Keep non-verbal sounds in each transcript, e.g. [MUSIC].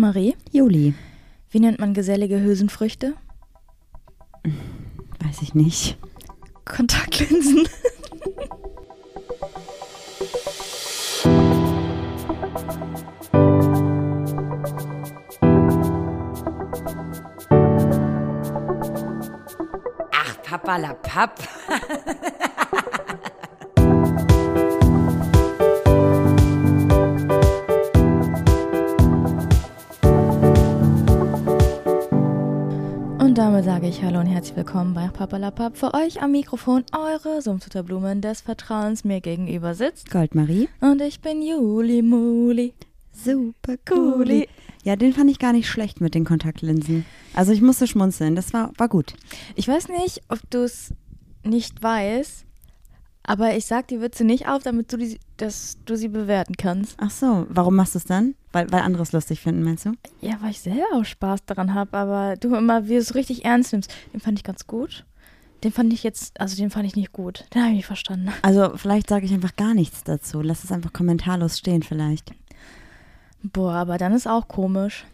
Marie, Juli. wie nennt man gesellige Hülsenfrüchte? Weiß ich nicht. Kontaktlinsen. Ach, Papa la Papp. [LAUGHS] damit sage ich Hallo und herzlich willkommen bei Papalapap. Für euch am Mikrofon eure Sumpfzutterblumen des Vertrauens mir gegenüber sitzt. Goldmarie. Und ich bin Juli Muli. Super cooli. Ja, den fand ich gar nicht schlecht mit den Kontaktlinsen. Also ich musste schmunzeln. Das war, war gut. Ich weiß nicht, ob du es nicht weißt, aber ich sag die Witze nicht auf, damit du, die, dass du sie bewerten kannst. Ach so, warum machst du es dann? Weil, weil andere es lustig finden, meinst du? Ja, weil ich selber auch Spaß daran habe, aber du immer, wie du es richtig ernst nimmst. Den fand ich ganz gut. Den fand ich jetzt, also den fand ich nicht gut. Den habe ich nicht verstanden. Also vielleicht sage ich einfach gar nichts dazu. Lass es einfach kommentarlos stehen vielleicht. Boah, aber dann ist auch komisch.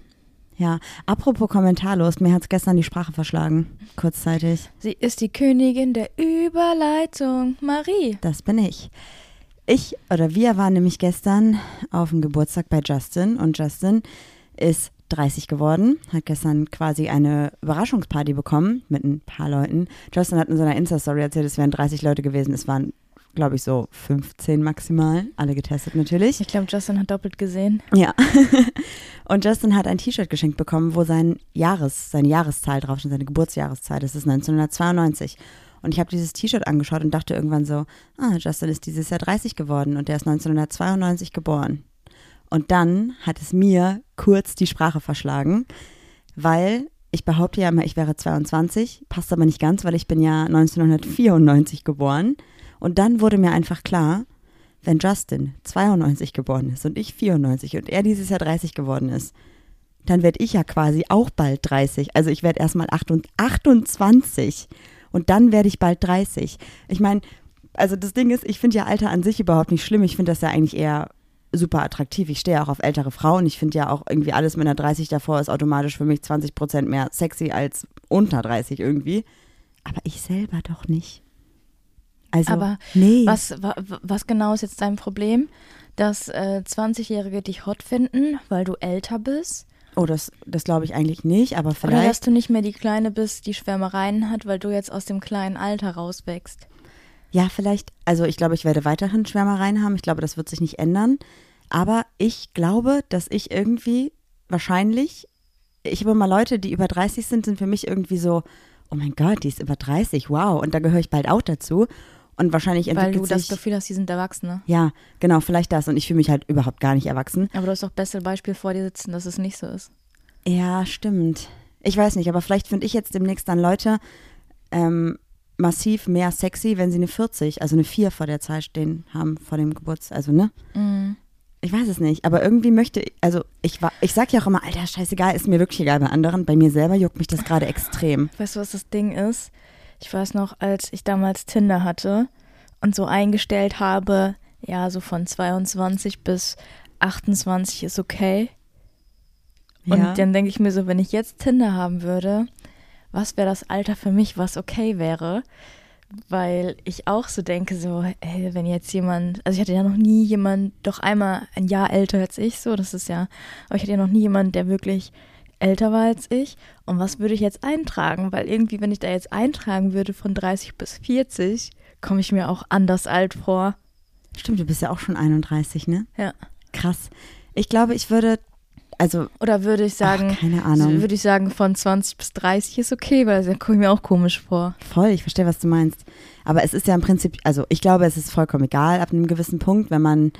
Ja, apropos kommentarlos, mir hat es gestern die Sprache verschlagen. Kurzzeitig. Sie ist die Königin der Überleitung, Marie. Das bin ich. Ich oder wir waren nämlich gestern auf dem Geburtstag bei Justin und Justin ist 30 geworden, hat gestern quasi eine Überraschungsparty bekommen mit ein paar Leuten. Justin hat in seiner Insta-Story erzählt, es wären 30 Leute gewesen. Es waren, glaube ich, so 15 maximal. Alle getestet natürlich. Ich glaube, Justin hat doppelt gesehen. Ja. [LAUGHS] und Justin hat ein T-Shirt geschenkt bekommen, wo sein Jahres, seine Jahreszahl draufsteht, seine Geburtsjahreszahl. Das ist 1992. Und ich habe dieses T-Shirt angeschaut und dachte irgendwann so, ah, Justin ist dieses Jahr 30 geworden und der ist 1992 geboren. Und dann hat es mir kurz die Sprache verschlagen, weil ich behaupte ja immer, ich wäre 22, passt aber nicht ganz, weil ich bin ja 1994 geboren. Und dann wurde mir einfach klar, wenn Justin 92 geboren ist und ich 94 und er dieses Jahr 30 geworden ist, dann werde ich ja quasi auch bald 30. Also ich werde erstmal 28 und dann werde ich bald 30. Ich meine, also das Ding ist, ich finde ja Alter an sich überhaupt nicht schlimm. Ich finde das ja eigentlich eher super attraktiv. Ich stehe auch auf ältere Frauen. Ich finde ja auch irgendwie alles mit einer 30 davor ist automatisch für mich 20 Prozent mehr sexy als unter 30 irgendwie. Aber ich selber doch nicht. Also, Aber nee. Was, wa, was genau ist jetzt dein Problem? Dass äh, 20-Jährige dich hot finden, weil du älter bist? Oh, das, das glaube ich eigentlich nicht, aber Oder dass vielleicht. du nicht mehr die Kleine bist, die Schwärmereien hat, weil du jetzt aus dem kleinen Alter rauswächst? Ja, vielleicht. Also ich glaube, ich werde weiterhin Schwärmereien haben. Ich glaube, das wird sich nicht ändern. Aber ich glaube, dass ich irgendwie wahrscheinlich, ich habe immer Leute, die über 30 sind, sind für mich irgendwie so, oh mein Gott, die ist über 30, wow. Und da gehöre ich bald auch dazu. Und wahrscheinlich Weil entwickelt du das sich, Gefühl hast, die sind Erwachsene. Ja, genau, vielleicht das. Und ich fühle mich halt überhaupt gar nicht erwachsen. Aber du hast doch beste Beispiel vor dir sitzen, dass es nicht so ist. Ja, stimmt. Ich weiß nicht, aber vielleicht finde ich jetzt demnächst dann Leute ähm, massiv mehr sexy, wenn sie eine 40, also eine 4 vor der Zahl stehen haben, vor dem Geburtstag, also ne? Mhm. Ich weiß es nicht, aber irgendwie möchte ich, also ich war, ich sag ja auch immer, Alter, scheißegal, ist mir wirklich egal bei anderen. Bei mir selber juckt mich das gerade extrem. Weißt du, was das Ding ist? Ich weiß noch, als ich damals Tinder hatte und so eingestellt habe, ja, so von 22 bis 28 ist okay. Und ja. dann denke ich mir so, wenn ich jetzt Tinder haben würde, was wäre das Alter für mich, was okay wäre? Weil ich auch so denke, so, ey, wenn jetzt jemand, also ich hatte ja noch nie jemand, doch einmal ein Jahr älter als ich, so, das ist ja, aber ich hatte ja noch nie jemand, der wirklich älter war als ich. Und was würde ich jetzt eintragen? Weil irgendwie, wenn ich da jetzt eintragen würde von 30 bis 40, komme ich mir auch anders alt vor. Stimmt, du bist ja auch schon 31, ne? Ja. Krass. Ich glaube, ich würde, also, Oder würde ich sagen, ach, keine Ahnung. würde ich sagen, von 20 bis 30 ist okay, weil da komme ich mir auch komisch vor. Voll, ich verstehe, was du meinst. Aber es ist ja im Prinzip, also ich glaube, es ist vollkommen egal ab einem gewissen Punkt, wenn man,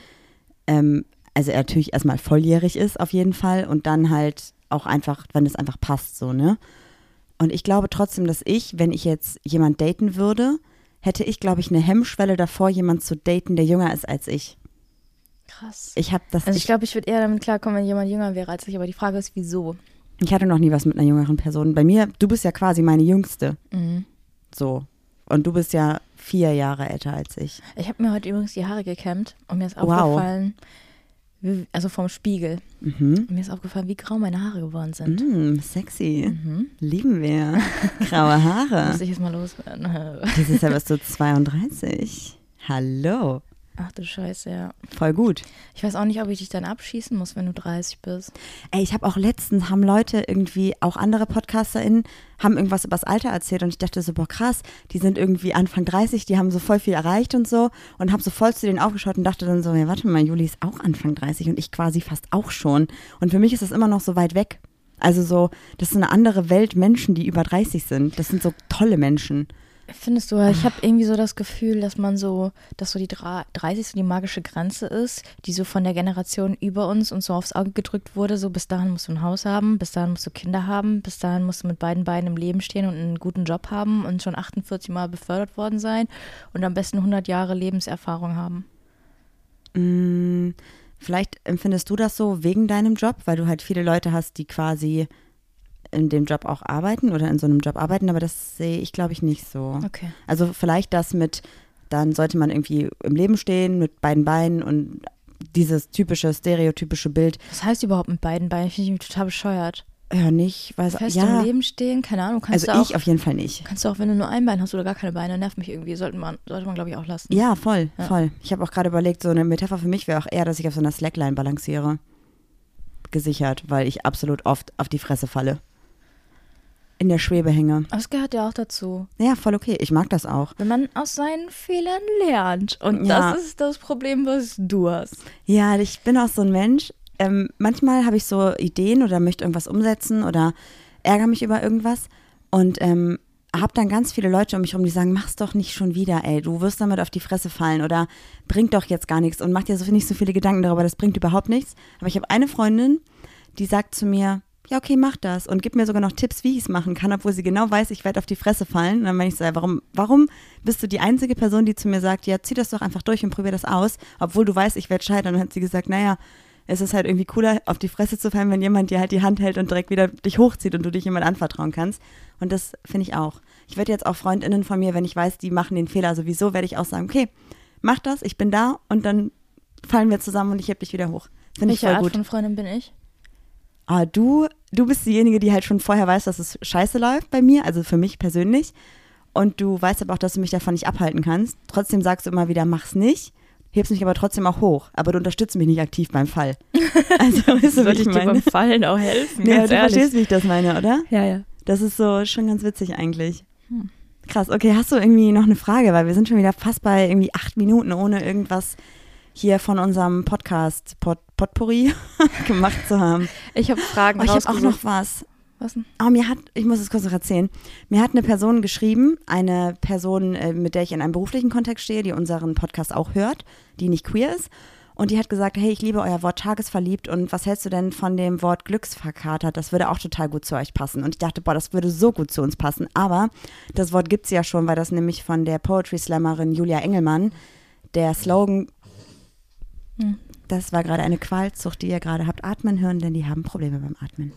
ähm, also er natürlich erstmal volljährig ist auf jeden Fall und dann halt auch einfach, wenn es einfach passt, so, ne? Und ich glaube trotzdem, dass ich, wenn ich jetzt jemand daten würde, hätte ich, glaube ich, eine Hemmschwelle davor, jemand zu daten, der jünger ist als ich. Krass. Ich habe das, Also ich glaube, ich würde eher damit klarkommen, wenn jemand jünger wäre als ich, aber die Frage ist, wieso? ich hatte noch nie was mit einer jüngeren Person. Bei mir, du bist ja quasi meine Jüngste, Mhm. so. Und du bist ja vier Jahre älter als ich. Ich habe mir heute übrigens die Haare gekämmt und mir ist Wow. aufgefallen, also vom Spiegel. Mhm. Mir ist aufgefallen, wie grau meine Haare geworden sind. Mm, sexy. Mhm. Lieben wir. Graue Haare. [LAUGHS] Muss ich jetzt mal loswerden. Dieses Jahr bist du 32. Hallo. Ach du Scheiße, ja. Voll gut. Ich weiß auch nicht, ob ich dich dann abschießen muss, wenn du 30 bist. Ey, ich habe auch letztens, haben Leute irgendwie, auch andere PodcasterInnen, haben irgendwas über das Alter erzählt und ich dachte so, boah krass, die sind irgendwie Anfang 30, die haben so voll viel erreicht und so und habe so voll zu denen aufgeschaut und dachte dann so, ja warte mal, Juli ist auch Anfang 30 und ich quasi fast auch schon. Und für mich ist das immer noch so weit weg. Also so, das ist eine andere Welt Menschen, die über 30 sind. Das sind so tolle Menschen. Findest du, ich habe irgendwie so das Gefühl, dass man so, dass so die dra- 30 so die magische Grenze ist, die so von der Generation über uns und so aufs Auge gedrückt wurde. So bis dahin musst du ein Haus haben, bis dahin musst du Kinder haben, bis dahin musst du mit beiden Beinen im Leben stehen und einen guten Job haben und schon 48 Mal befördert worden sein und am besten 100 Jahre Lebenserfahrung haben. Mm, Vielleicht empfindest du das so wegen deinem Job, weil du halt viele Leute hast, die quasi in dem Job auch arbeiten oder in so einem Job arbeiten, aber das sehe ich, glaube ich, nicht so. Okay. Also vielleicht das mit, dann sollte man irgendwie im Leben stehen mit beiden Beinen und dieses typische, stereotypische Bild, Was heißt überhaupt mit beiden Beinen? Finde ich total bescheuert. ja nicht, weiß Fest ja, im Leben stehen, keine Ahnung. Kannst also du auch, ich auf jeden Fall nicht. kannst du auch, wenn du nur ein Bein hast oder gar keine Beine, nervt mich irgendwie. Sollte man, sollte man glaube ich, auch lassen. Ja, voll, Ja. voll. Ich habe auch gerade überlegt, so eine Metapher für mich wäre auch eher, dass ich auf so einer Slackline balanciere. Gesichert, weil ich absolut oft auf die Fresse falle. In der Schwebe hänge. Aber es gehört ja auch dazu. Ja, voll okay. Ich mag das auch. Wenn man aus seinen Fehlern lernt. Und Ja. das ist das Problem, was du hast. Ja, ich bin auch so ein Mensch. Ähm, manchmal habe ich so Ideen oder möchte irgendwas umsetzen oder ärgere mich über irgendwas und ähm, habe dann ganz viele Leute um mich herum, die sagen, mach's doch nicht schon wieder, ey, du wirst damit auf die Fresse fallen oder bringt doch jetzt gar nichts und mach dir so nicht so viele Gedanken darüber, das bringt überhaupt nichts. Aber ich habe eine Freundin, die sagt zu mir, ja, okay, mach das und gibt mir sogar noch Tipps, wie ich es machen kann, obwohl sie genau weiß, ich werde auf die Fresse fallen. Und dann meine ich so, ja, warum, warum bist du die einzige Person, die zu mir sagt, ja, zieh das doch einfach durch und probier das aus, obwohl du weißt, ich werde scheitern. Und dann hat sie gesagt, naja, es ist halt irgendwie cooler, auf die Fresse zu fallen, wenn jemand dir halt die Hand hält und direkt wieder dich hochzieht und du dich jemand anvertrauen kannst. Und das finde ich auch. Ich werde jetzt auch FreundInnen von mir, wenn ich weiß, die machen den Fehler sowieso, werde ich auch sagen, okay, mach das, ich bin da und dann fallen wir zusammen und ich heb dich wieder hoch. Finde ich Welche voll Art gut. von Freundin bin ich? Ah, du, du bist diejenige, die halt schon vorher weiß, dass es scheiße läuft bei mir, also für mich persönlich. Und du weißt aber auch, dass du mich davon nicht abhalten kannst. Trotzdem sagst du immer wieder, mach's nicht, hebst mich aber trotzdem auch hoch. Aber du unterstützt mich nicht aktiv beim Fall. [LAUGHS] Also, weißt du, Soll ich ich dir beim? Fallen auch helfen? Ja, du ehrlich. verstehst, wie ich das meine, oder? Ja, ja. Das ist so schon ganz witzig eigentlich. Hm. Krass, okay, hast du irgendwie noch eine Frage? Weil wir sind schon wieder fast bei irgendwie acht Minuten, ohne irgendwas hier von unserem Podcast Pot Potpourri [LAUGHS] gemacht zu haben. Ich habe Fragen Oh, ich habe auch noch was. Was denn? Oh, mir hat, ich muss es kurz noch erzählen. Mir hat eine Person geschrieben, eine Person, äh, mit der ich in einem beruflichen Kontext stehe, die unseren Podcast auch hört, die nicht queer ist. Und die hat gesagt, hey, ich liebe euer Wort tagesverliebt und was hältst du denn von dem Wort Glücksverkatert? Das würde auch total gut zu euch passen. Und ich dachte, boah, das würde so gut zu uns passen. Aber das Wort gibt's ja schon, weil das nämlich von der Poetry Slammerin Julia Engelmann, der Slogan, Hm. das war gerade eine Qualzucht, die ihr gerade habt atmen hören, denn die haben Probleme beim Atmen.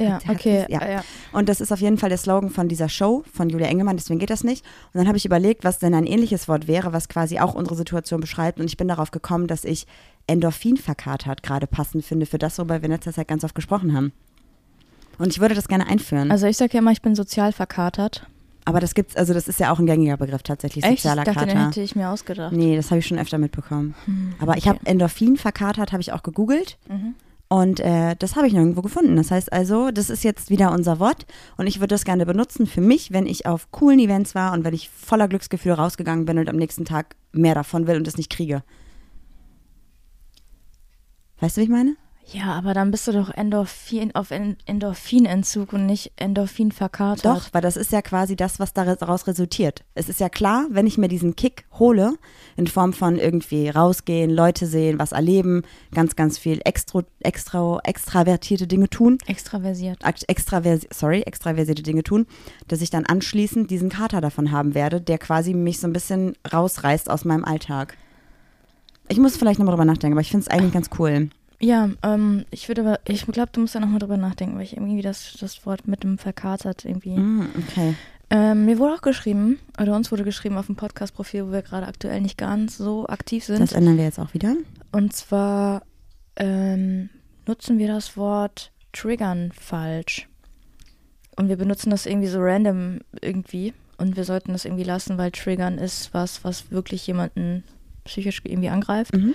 Ja, okay. ja. ja. Und das ist auf jeden Fall der Slogan von dieser Show von Julia Engelmann, deswegen geht das nicht. Und dann habe ich überlegt, was denn ein ähnliches Wort wäre, was quasi auch unsere Situation beschreibt. Und ich bin darauf gekommen, dass ich Endorphin verkatert gerade passend finde für das, worüber wir in letzter Zeit ganz oft gesprochen haben. Und ich würde das gerne einführen. Also ich sage ja immer, ich bin sozial verkatert. Aber das gibt's, also das ist ja auch ein gängiger Begriff tatsächlich, Echt? Ich sozialer dachte, den Kater. hätte ich mir ausgedacht. Nee, das habe ich schon öfter mitbekommen. Hm, Aber ich habe Endorphin verkatert, habe ich auch gegoogelt. Mhm. Und äh, das habe ich nirgendwo gefunden. Das heißt also, das ist jetzt wieder unser Wort und ich würde das gerne benutzen für mich, wenn ich auf coolen Events war und wenn ich voller Glücksgefühl rausgegangen bin und am nächsten Tag mehr davon will und es nicht kriege. Weißt du, wie ich meine? Ja, aber dann bist du doch Endorphin auf En- Endorphinentzug und nicht Endorphin verkatert. Doch, weil das ist ja quasi das, was daraus resultiert. Es ist ja klar, wenn ich mir diesen Kick hole, in Form von irgendwie rausgehen, Leute sehen, was erleben, ganz, ganz viel extra, extra, extravertierte Dinge tun, Extraversiert. Extraversi sorry, extraversierte Dinge tun, dass ich dann anschließend diesen Kater davon haben werde, der quasi mich so ein bisschen rausreißt aus meinem Alltag. Ich muss vielleicht nochmal drüber nachdenken, aber ich finde es eigentlich ganz cool. Ja, ähm, ich würde aber, ich glaube, du musst da nochmal drüber nachdenken, weil ich irgendwie das, das Wort mit dem verkatert irgendwie. Mm, okay. Ähm, mir wurde auch geschrieben, oder uns wurde geschrieben auf dem Podcast-Profil, wo wir gerade aktuell nicht ganz so aktiv sind. Das ändern wir jetzt auch wieder. Und zwar ähm, nutzen wir das Wort triggern falsch. Und wir benutzen das irgendwie so random irgendwie. Und wir sollten das irgendwie lassen, weil triggern ist was, was wirklich jemanden psychisch irgendwie angreift. Mhm.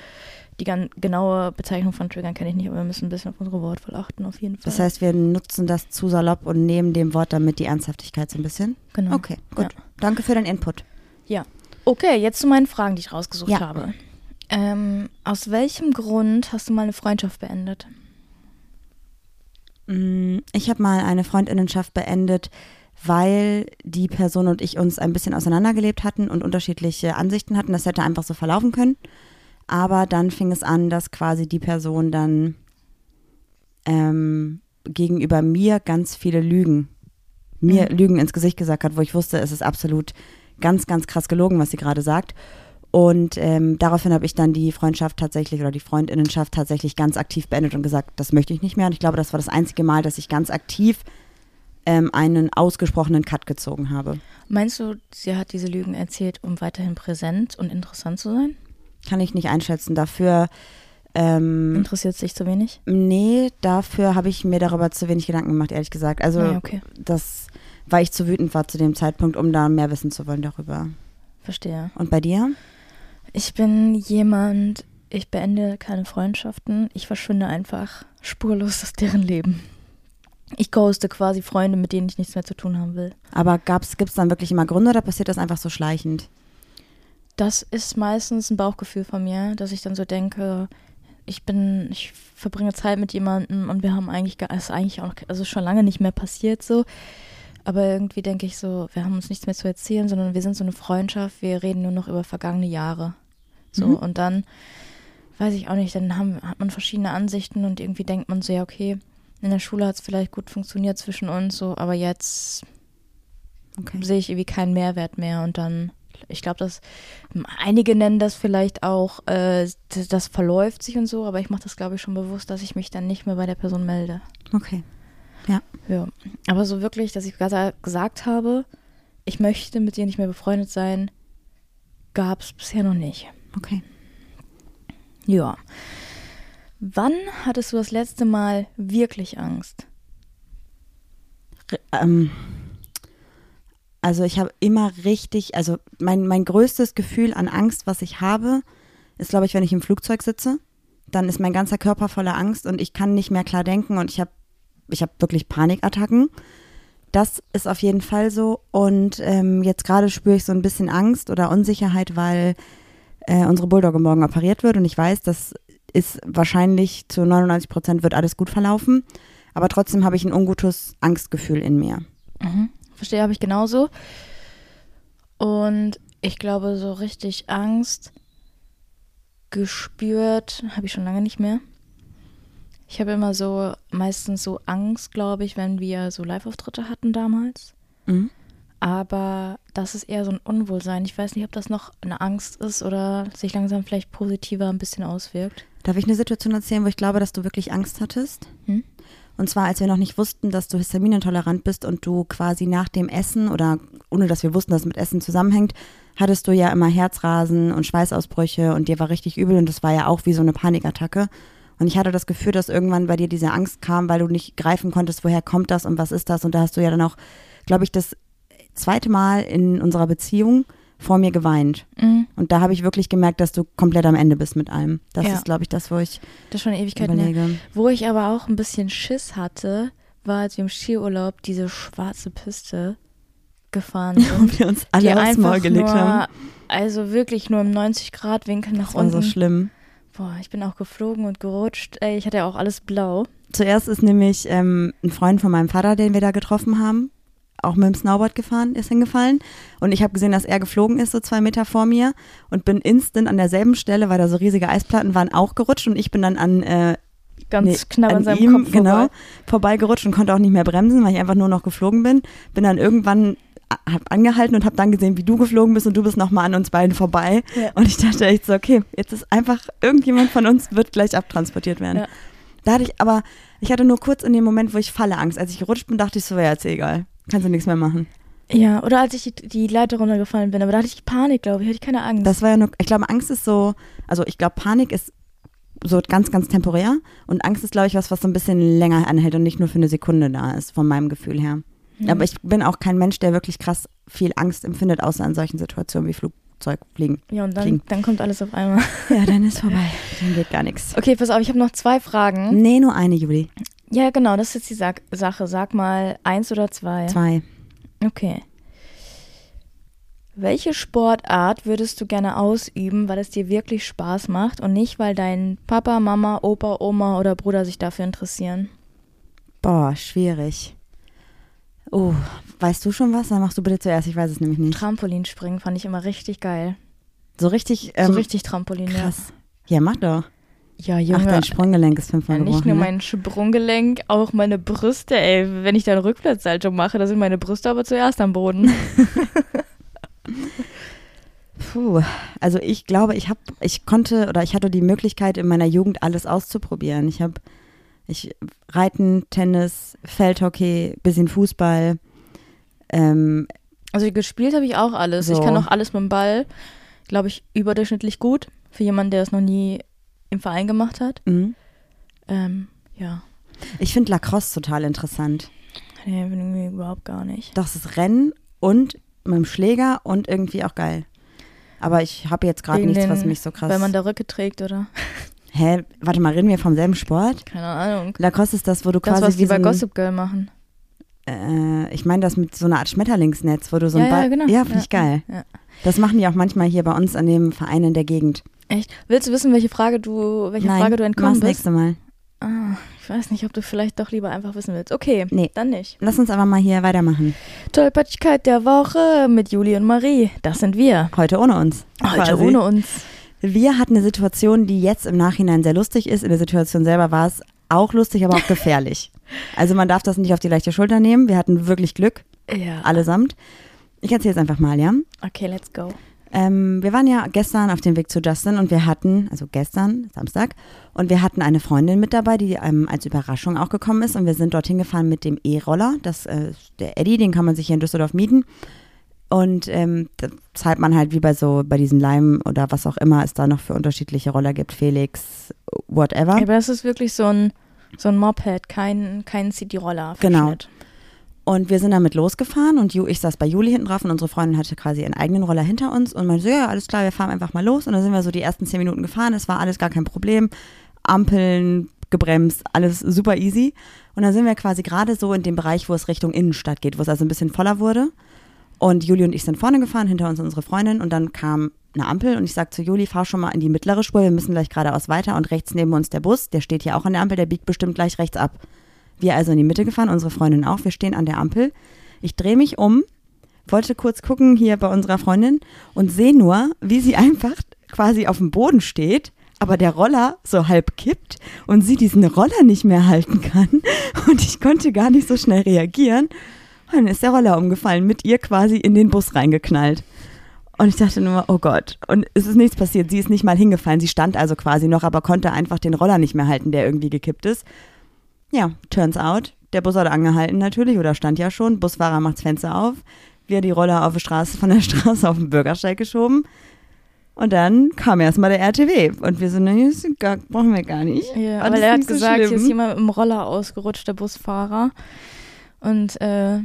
Die genaue Bezeichnung von triggern kenne ich nicht, aber wir müssen ein bisschen auf unsere Wortwahl achten, auf jeden Fall. Das heißt, wir nutzen das zu salopp und nehmen dem Wort damit die Ernsthaftigkeit so ein bisschen. genau. Okay, gut. Ja. Danke für deinen Input. Okay, jetzt zu meinen Fragen, die ich rausgesucht Ja. habe. Ähm, aus welchem Grund hast du mal eine Freundschaft beendet? Mm, Ich habe mal eine Freundinnenschaft beendet, weil die Person und ich uns ein bisschen auseinandergelebt hatten und unterschiedliche Ansichten hatten. Das hätte einfach so verlaufen können. Aber dann fing es an, dass quasi die Person dann ähm, gegenüber mir ganz viele Lügen, mir Mhm. Lügen ins Gesicht gesagt hat, wo ich wusste, es ist absolut ganz, ganz krass gelogen, was sie gerade sagt. Und ähm, daraufhin habe ich dann die Freundschaft tatsächlich oder die Freundinnenschaft tatsächlich ganz aktiv beendet und gesagt, das möchte ich nicht mehr. Und ich glaube, das war das einzige Mal, dass ich ganz aktiv ähm, einen ausgesprochenen Cut gezogen habe. Meinst du, sie hat diese Lügen erzählt, um weiterhin präsent und interessant zu sein? Kann ich nicht einschätzen. Dafür, ähm, Interessiert sich zu wenig? nee, dafür habe ich mir darüber zu wenig Gedanken gemacht, ehrlich gesagt. Also ja, okay. das, weil ich zu wütend war zu dem Zeitpunkt, um da mehr wissen zu wollen darüber. Verstehe. Und bei dir? Ich bin jemand, ich beende keine Freundschaften. Ich verschwinde einfach spurlos aus deren Leben. Ich ghoste quasi Freunde, mit denen ich nichts mehr zu tun haben will. Aber gibt es dann wirklich immer Gründe oder passiert das einfach so schleichend? Das ist meistens ein Bauchgefühl von mir, dass ich dann so denke, ich bin, ich verbringe Zeit mit jemandem und wir haben eigentlich, ist eigentlich auch, also schon lange nicht mehr passiert so. Aber irgendwie denke ich so, wir haben uns nichts mehr zu erzählen, sondern wir sind so eine Freundschaft, wir reden nur noch über vergangene Jahre. So, Mhm. und dann, weiß ich auch nicht, dann haben, hat man verschiedene Ansichten und irgendwie denkt man so, ja, okay, in der Schule hat es vielleicht gut funktioniert zwischen uns, so, aber jetzt Okay. sehe ich irgendwie keinen Mehrwert mehr und dann, ich glaube, dass einige nennen das vielleicht auch, äh, das, das verläuft sich und so, aber ich mache das, glaube ich, schon bewusst, dass ich mich dann nicht mehr bei der Person melde. Okay. Ja, aber so wirklich, dass ich gesagt habe, ich möchte mit dir nicht mehr befreundet sein, gab es bisher noch nicht. Okay. Ja. Wann hattest du das letzte Mal wirklich Angst? R- Ähm, also ich habe immer richtig, also mein, mein größtes Gefühl an Angst, was ich habe, ist, glaube ich, wenn ich im Flugzeug sitze. Dann ist mein ganzer Körper voller Angst und ich kann nicht mehr klar denken und ich habe ich hab wirklich Panikattacken. Das ist auf jeden Fall so. Und ähm, jetzt gerade spüre ich so ein bisschen Angst oder Unsicherheit, weil äh, unsere Bulldogge morgen operiert wird und ich weiß, das ist wahrscheinlich zu 99 Prozent wird alles gut verlaufen. Aber trotzdem habe ich ein ungutes Angstgefühl in mir. Mhm. Verstehe, habe ich genauso. Und ich glaube, so richtig Angst gespürt habe ich schon lange nicht mehr. Ich habe immer so, meistens so Angst, glaube ich, wenn wir so Live-Auftritte hatten damals. Mhm. Aber das ist eher so ein Unwohlsein. Ich weiß nicht, ob das noch eine Angst ist oder sich langsam vielleicht positiver ein bisschen auswirkt. Darf ich eine Situation erzählen, wo ich glaube, dass du wirklich Angst hattest? Hm? Und zwar, als wir noch nicht wussten, dass du histaminintolerant bist und du quasi nach dem Essen oder ohne dass wir wussten, dass es mit Essen zusammenhängt, hattest du ja immer Herzrasen und Schweißausbrüche und dir war richtig übel und das war ja auch wie so eine Panikattacke. Und ich hatte das Gefühl, dass irgendwann bei dir diese Angst kam, weil du nicht greifen konntest, woher kommt das und was ist das. Und da hast du ja dann auch, glaube ich, das zweite Mal in unserer Beziehung vor mir geweint. Mhm. Und da habe ich wirklich gemerkt, dass du komplett am Ende bist mit allem. Das Ja. ist, glaube ich, das, wo ich Das ist schon eine Ewigkeit her. überlege. Wo ich aber auch ein bisschen Schiss hatte, war, als wir im Skiurlaub diese schwarze Piste gefahren [LAUGHS] sind. Und wir uns alle aufs Maul gelegt nur, haben. Also wirklich nur im 90-Grad-Winkel nach Das war unten. so schlimm. Boah, ich bin auch geflogen und gerutscht. Ey, ich hatte ja auch alles blau. Zuerst ist nämlich ähm, ein Freund von meinem Vater, den wir da getroffen haben, auch mit dem Snowboard gefahren, ist hingefallen. Und ich habe gesehen, dass er geflogen ist, so zwei Meter vor mir. Und bin instant an derselben Stelle, weil da so riesige Eisplatten waren, auch gerutscht. Und ich bin dann an, äh, Ganz nee, knapp an an seinem ihm Kopf genau, vorbei. vorbeigerutscht und konnte auch nicht mehr bremsen, weil ich einfach nur noch geflogen bin. Bin dann irgendwann a- hab angehalten und habe dann gesehen, wie du geflogen bist und du bist nochmal an uns beiden vorbei. Ja. Und ich dachte echt so, okay, jetzt ist einfach, irgendjemand von uns wird gleich abtransportiert werden. Ja. Da hatte ich aber, ich hatte nur kurz in dem Moment, wo ich falle Angst. Als ich gerutscht bin, dachte ich so, ja, jetzt eh egal. Kannst du nichts mehr machen. Ja, oder als ich die, die Leiter runtergefallen bin. Aber da hatte ich Panik, glaube ich. Hatte ich keine Angst. Das war ja nur, ich glaube, Angst ist so, also ich glaube, Panik ist so ganz, ganz temporär. Und Angst ist, glaube ich, was, was so ein bisschen länger anhält und nicht nur für eine Sekunde da ist, von meinem Gefühl her. Mhm. Aber ich bin auch kein Mensch, der wirklich krass viel Angst empfindet, außer in solchen Situationen wie Flugzeugfliegen. Ja, und dann, Fliegen. dann kommt alles auf einmal. Ja, dann ist [LAUGHS] vorbei. Dann geht gar nichts. Okay, pass auf, ich habe noch zwei Fragen. Nee, nur eine, Juli. Ja, genau, das ist jetzt die Sa Sache. Sag mal eins oder zwei. Zwei. Okay. Welche Sportart würdest du gerne ausüben, weil es dir wirklich Spaß macht und nicht, weil dein Papa, Mama, Opa, Oma oder Bruder sich dafür interessieren? Boah, schwierig. Oh, weißt du schon was? Dann machst du bitte zuerst, ich weiß es nämlich nicht. Trampolinspringen fand ich immer richtig geil. So richtig, ähm, so richtig Trampolin, krass. Ja, mach doch. Ja. Ja, Junge. Ach, dein Sprunggelenk ist ja, fünfmal nicht gebrochen. nur ne? mein Sprunggelenk, auch meine Brüste, ey. Wenn ich da einen Rückwärtssalto mache, da sind meine Brüste aber zuerst am Boden. [LAUGHS] Puh, also ich glaube, ich habe, ich konnte oder ich hatte die Möglichkeit in meiner Jugend alles auszuprobieren. Ich habe, ich Reiten, Tennis, Feldhockey, bisschen Fußball. Ähm, Also gespielt habe ich auch alles. Ich So. kann auch alles mit dem Ball. Glaube ich, überdurchschnittlich gut. Für jemanden, der es noch nie im Verein gemacht hat. mhm. Ähm, ja. ich finde Lacrosse total interessant. Nee, irgendwie überhaupt gar nicht. Das ist Rennen und mit dem Schläger und irgendwie auch geil. Aber ich habe jetzt gerade nichts, den- was mich so krass. Weil man da Röcke trägt, oder? [LAUGHS] Hä, warte mal, reden wir vom selben Sport? Keine Ahnung. Lacrosse ist das, wo du Das, quasi was wie die bei Gossip Girl machen. äh, ich meine das mit so einer Art Schmetterlingsnetz, wo du so Ja, ein ja, Ball. genau. Ja, finde Ja, ich geil. ja. Das machen die auch manchmal hier bei uns an dem Verein in der Gegend. Echt? Willst du wissen, welche Frage du, welche Nein, Frage du entkommen bist? nächste Mal. Ah, ich weiß nicht, ob du vielleicht doch lieber einfach wissen willst. Okay, Nee. dann nicht. Lass uns aber mal hier weitermachen. Tollpatschigkeit der Woche mit Juli und Marie. Das sind wir. Heute ohne uns. Heute quasi. ohne uns. Wir hatten eine Situation, die jetzt im Nachhinein sehr lustig ist. In der Situation selber war es auch lustig, aber auch [LAUGHS] gefährlich. Also man darf das nicht auf die leichte Schulter nehmen. Wir hatten wirklich Glück, Ja. allesamt. Ich erzähle es einfach mal, ja. Okay, let's go. Ähm, wir waren ja gestern auf dem Weg zu Justin und wir hatten, also gestern, Samstag, und wir hatten eine Freundin mit dabei, die ähm, als Überraschung auch gekommen ist und wir sind dorthin gefahren mit dem E-Roller. Das, äh, der Eddy, den kann man sich hier in Düsseldorf mieten. Und ähm, da zahlt man halt wie bei so, bei diesem Leim oder was auch immer es da noch für unterschiedliche Roller gibt, Felix, whatever. Aber das ist wirklich so ein, so ein Moped, kein, kein City-Roller. Genau. Und wir sind damit losgefahren und Ju, ich saß bei Juli hinten drauf und unsere Freundin hatte quasi ihren eigenen Roller hinter uns und meinte so, ja, alles klar, wir fahren einfach mal los. Und dann sind wir so die ersten zehn Minuten gefahren, es war alles gar kein Problem. Ampeln, gebremst, alles super easy. Und dann sind wir quasi gerade so in dem Bereich, wo es Richtung Innenstadt geht, wo es also ein bisschen voller wurde. Und Juli und ich sind vorne gefahren, hinter uns unsere Freundin und dann kam eine Ampel und ich sag zu Juli, fahr schon mal in die mittlere Spur, wir müssen gleich geradeaus weiter und rechts neben uns der Bus, der steht hier auch an der Ampel, der biegt bestimmt gleich rechts ab. Wir also in die Mitte gefahren, unsere Freundin auch, wir stehen an der Ampel. Ich drehe mich um, wollte kurz gucken hier bei unserer Freundin und sehe nur, wie sie [LAUGHS] einfach quasi auf dem Boden steht, aber der Roller so halb kippt und sie diesen Roller nicht mehr halten kann [LAUGHS] und ich konnte gar nicht so schnell reagieren. Und dann ist der Roller umgefallen, mit ihr quasi in den Bus reingeknallt. Und ich dachte nur, oh Gott. Und es ist nichts passiert. Sie ist nicht mal hingefallen. Sie stand also quasi noch, aber konnte einfach den Roller nicht mehr halten, der irgendwie gekippt ist. Ja, turns out, der Bus hat angehalten natürlich oder stand ja schon. Busfahrer macht das Fenster auf. Wir die Roller auf die Straße, von der [LAUGHS] Straße auf den Bürgersteig geschoben. Und dann kam erstmal der RTW. Und wir so, ne, brauchen wir gar nicht. Ja, aber er hat so gesagt, hier schlimm. ist jemand mit dem Roller ausgerutscht, der Busfahrer. Und äh,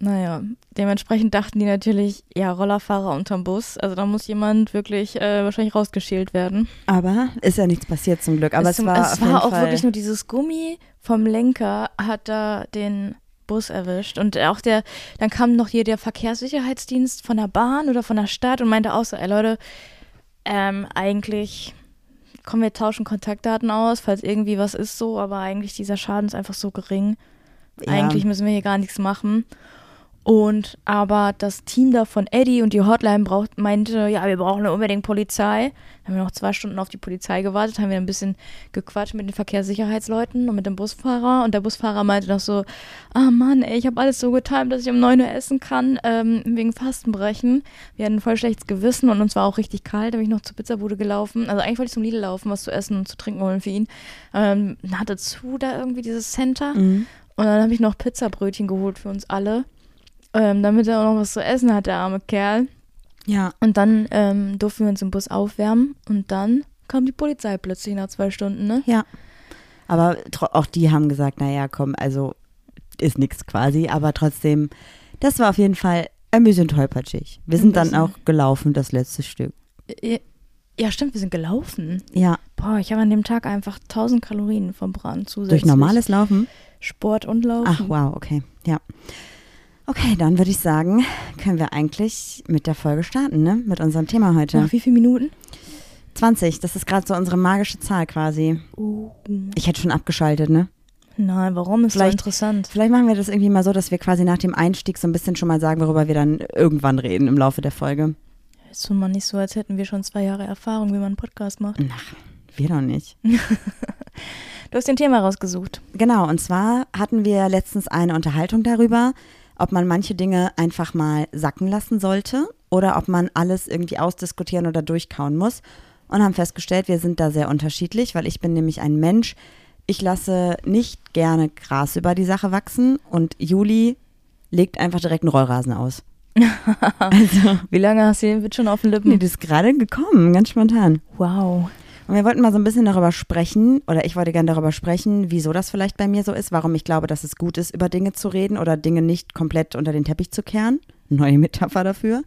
naja, dementsprechend dachten die natürlich, ja, Rollerfahrer unterm Bus. Also da muss jemand wirklich äh, wahrscheinlich rausgeschält werden. Aber ist ja nichts passiert zum Glück. Aber es, zum, war, es war auch Fall, wirklich nur dieses Gummi vom Lenker hat da den Bus erwischt. Und auch der, dann kam noch hier der Verkehrssicherheitsdienst von der Bahn oder von der Stadt und meinte auch so, ey Leute, ähm, eigentlich kommen wir tauschen Kontaktdaten aus, falls irgendwie was ist so, aber eigentlich dieser Schaden ist einfach so gering. Ja. Eigentlich müssen wir hier gar nichts machen. Und aber das Team da von Eddie und die Hotline braucht, meinte, ja, wir brauchen unbedingt Polizei. Dann haben wir noch zwei Stunden auf die Polizei gewartet, haben wir ein bisschen gequatscht mit den Verkehrssicherheitsleuten und mit dem Busfahrer. Und der Busfahrer meinte noch so, ah Mann, ey, ich habe alles so getimt, dass ich um 9 Uhr essen kann, ähm, wegen Fastenbrechen. Wir hatten voll schlechtes Gewissen und uns war auch richtig kalt. Da bin ich noch zur Pizzabude gelaufen. Also eigentlich wollte ich zum Lidl laufen, was zu essen und zu trinken holen für ihn. Ähm, hatte zu da irgendwie dieses Center. Mhm. Und dann habe ich noch Pizzabrötchen geholt für uns alle, ähm, damit er auch noch was zu essen hat, der arme Kerl. Ja, Und dann ähm, durften wir uns im Bus aufwärmen und dann kam die Polizei plötzlich nach zwei Stunden, ne? Ja. Aber auch die haben gesagt, naja, komm, also ist nichts quasi, aber trotzdem, das war auf jeden Fall amüsant holpertschig. Wir sind dann bisschen. auch gelaufen, das letzte Stück. Ja, Ja, stimmt, wir sind gelaufen. Ja, Boah, ich habe an dem Tag einfach 1000 Kalorien verbrannt zusätzlich. durch normales Laufen. Sport und Laufen. Ach, wow, okay, ja. Okay, dann würde ich sagen, können wir eigentlich mit der Folge starten, ne? Mit unserem Thema heute. Nach wie viele Minuten? 20, das ist gerade so unsere magische Zahl quasi. Uh, Ich hätte schon abgeschaltet, ne? nein, warum? Ist Vielleicht- so interessant. Vielleicht machen wir das irgendwie mal so, dass wir quasi nach dem Einstieg so ein bisschen schon mal sagen, worüber wir dann irgendwann reden im Laufe der Folge. Jetzt tut man nicht so, als hätten wir schon zwei Jahre Erfahrung, wie man einen Podcast macht. Ach, wir doch nicht. [LAUGHS] Du hast den Thema rausgesucht. Genau, und zwar hatten wir letztens eine Unterhaltung darüber, ob man manche Dinge einfach mal sacken lassen sollte oder ob man alles irgendwie ausdiskutieren oder durchkauen muss. Und haben festgestellt, wir sind da sehr unterschiedlich, weil ich bin nämlich ein Mensch, ich lasse nicht gerne Gras über die Sache wachsen und Juli legt einfach direkt einen Rollrasen aus. [LAUGHS] also, Wie lange hast du den Witz schon auf den Lippen? nee, das ist gerade gekommen, ganz spontan. Wow. Und wir wollten mal so ein bisschen darüber sprechen, oder ich wollte gerne darüber sprechen, wieso das vielleicht bei mir so ist, warum ich glaube, dass es gut ist, über Dinge zu reden oder Dinge nicht komplett unter den Teppich zu kehren. [LAUGHS] Neue Metapher dafür.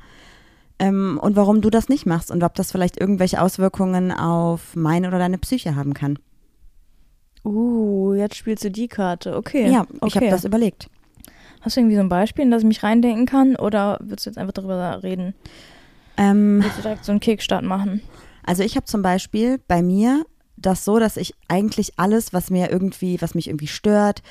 Ähm, und warum du das nicht machst und ob das vielleicht irgendwelche Auswirkungen auf meine oder deine Psyche haben kann. Uh, jetzt spielst du die Karte. Okay. Ja, ich okay. habe das überlegt. Hast du irgendwie so ein Beispiel, in das ich mich reindenken kann? Oder willst du jetzt einfach darüber reden? Ähm, Willst du direkt so einen Kickstart machen? Also ich habe zum Beispiel bei mir das so, dass ich eigentlich alles, was mir irgendwie, was mich irgendwie stört,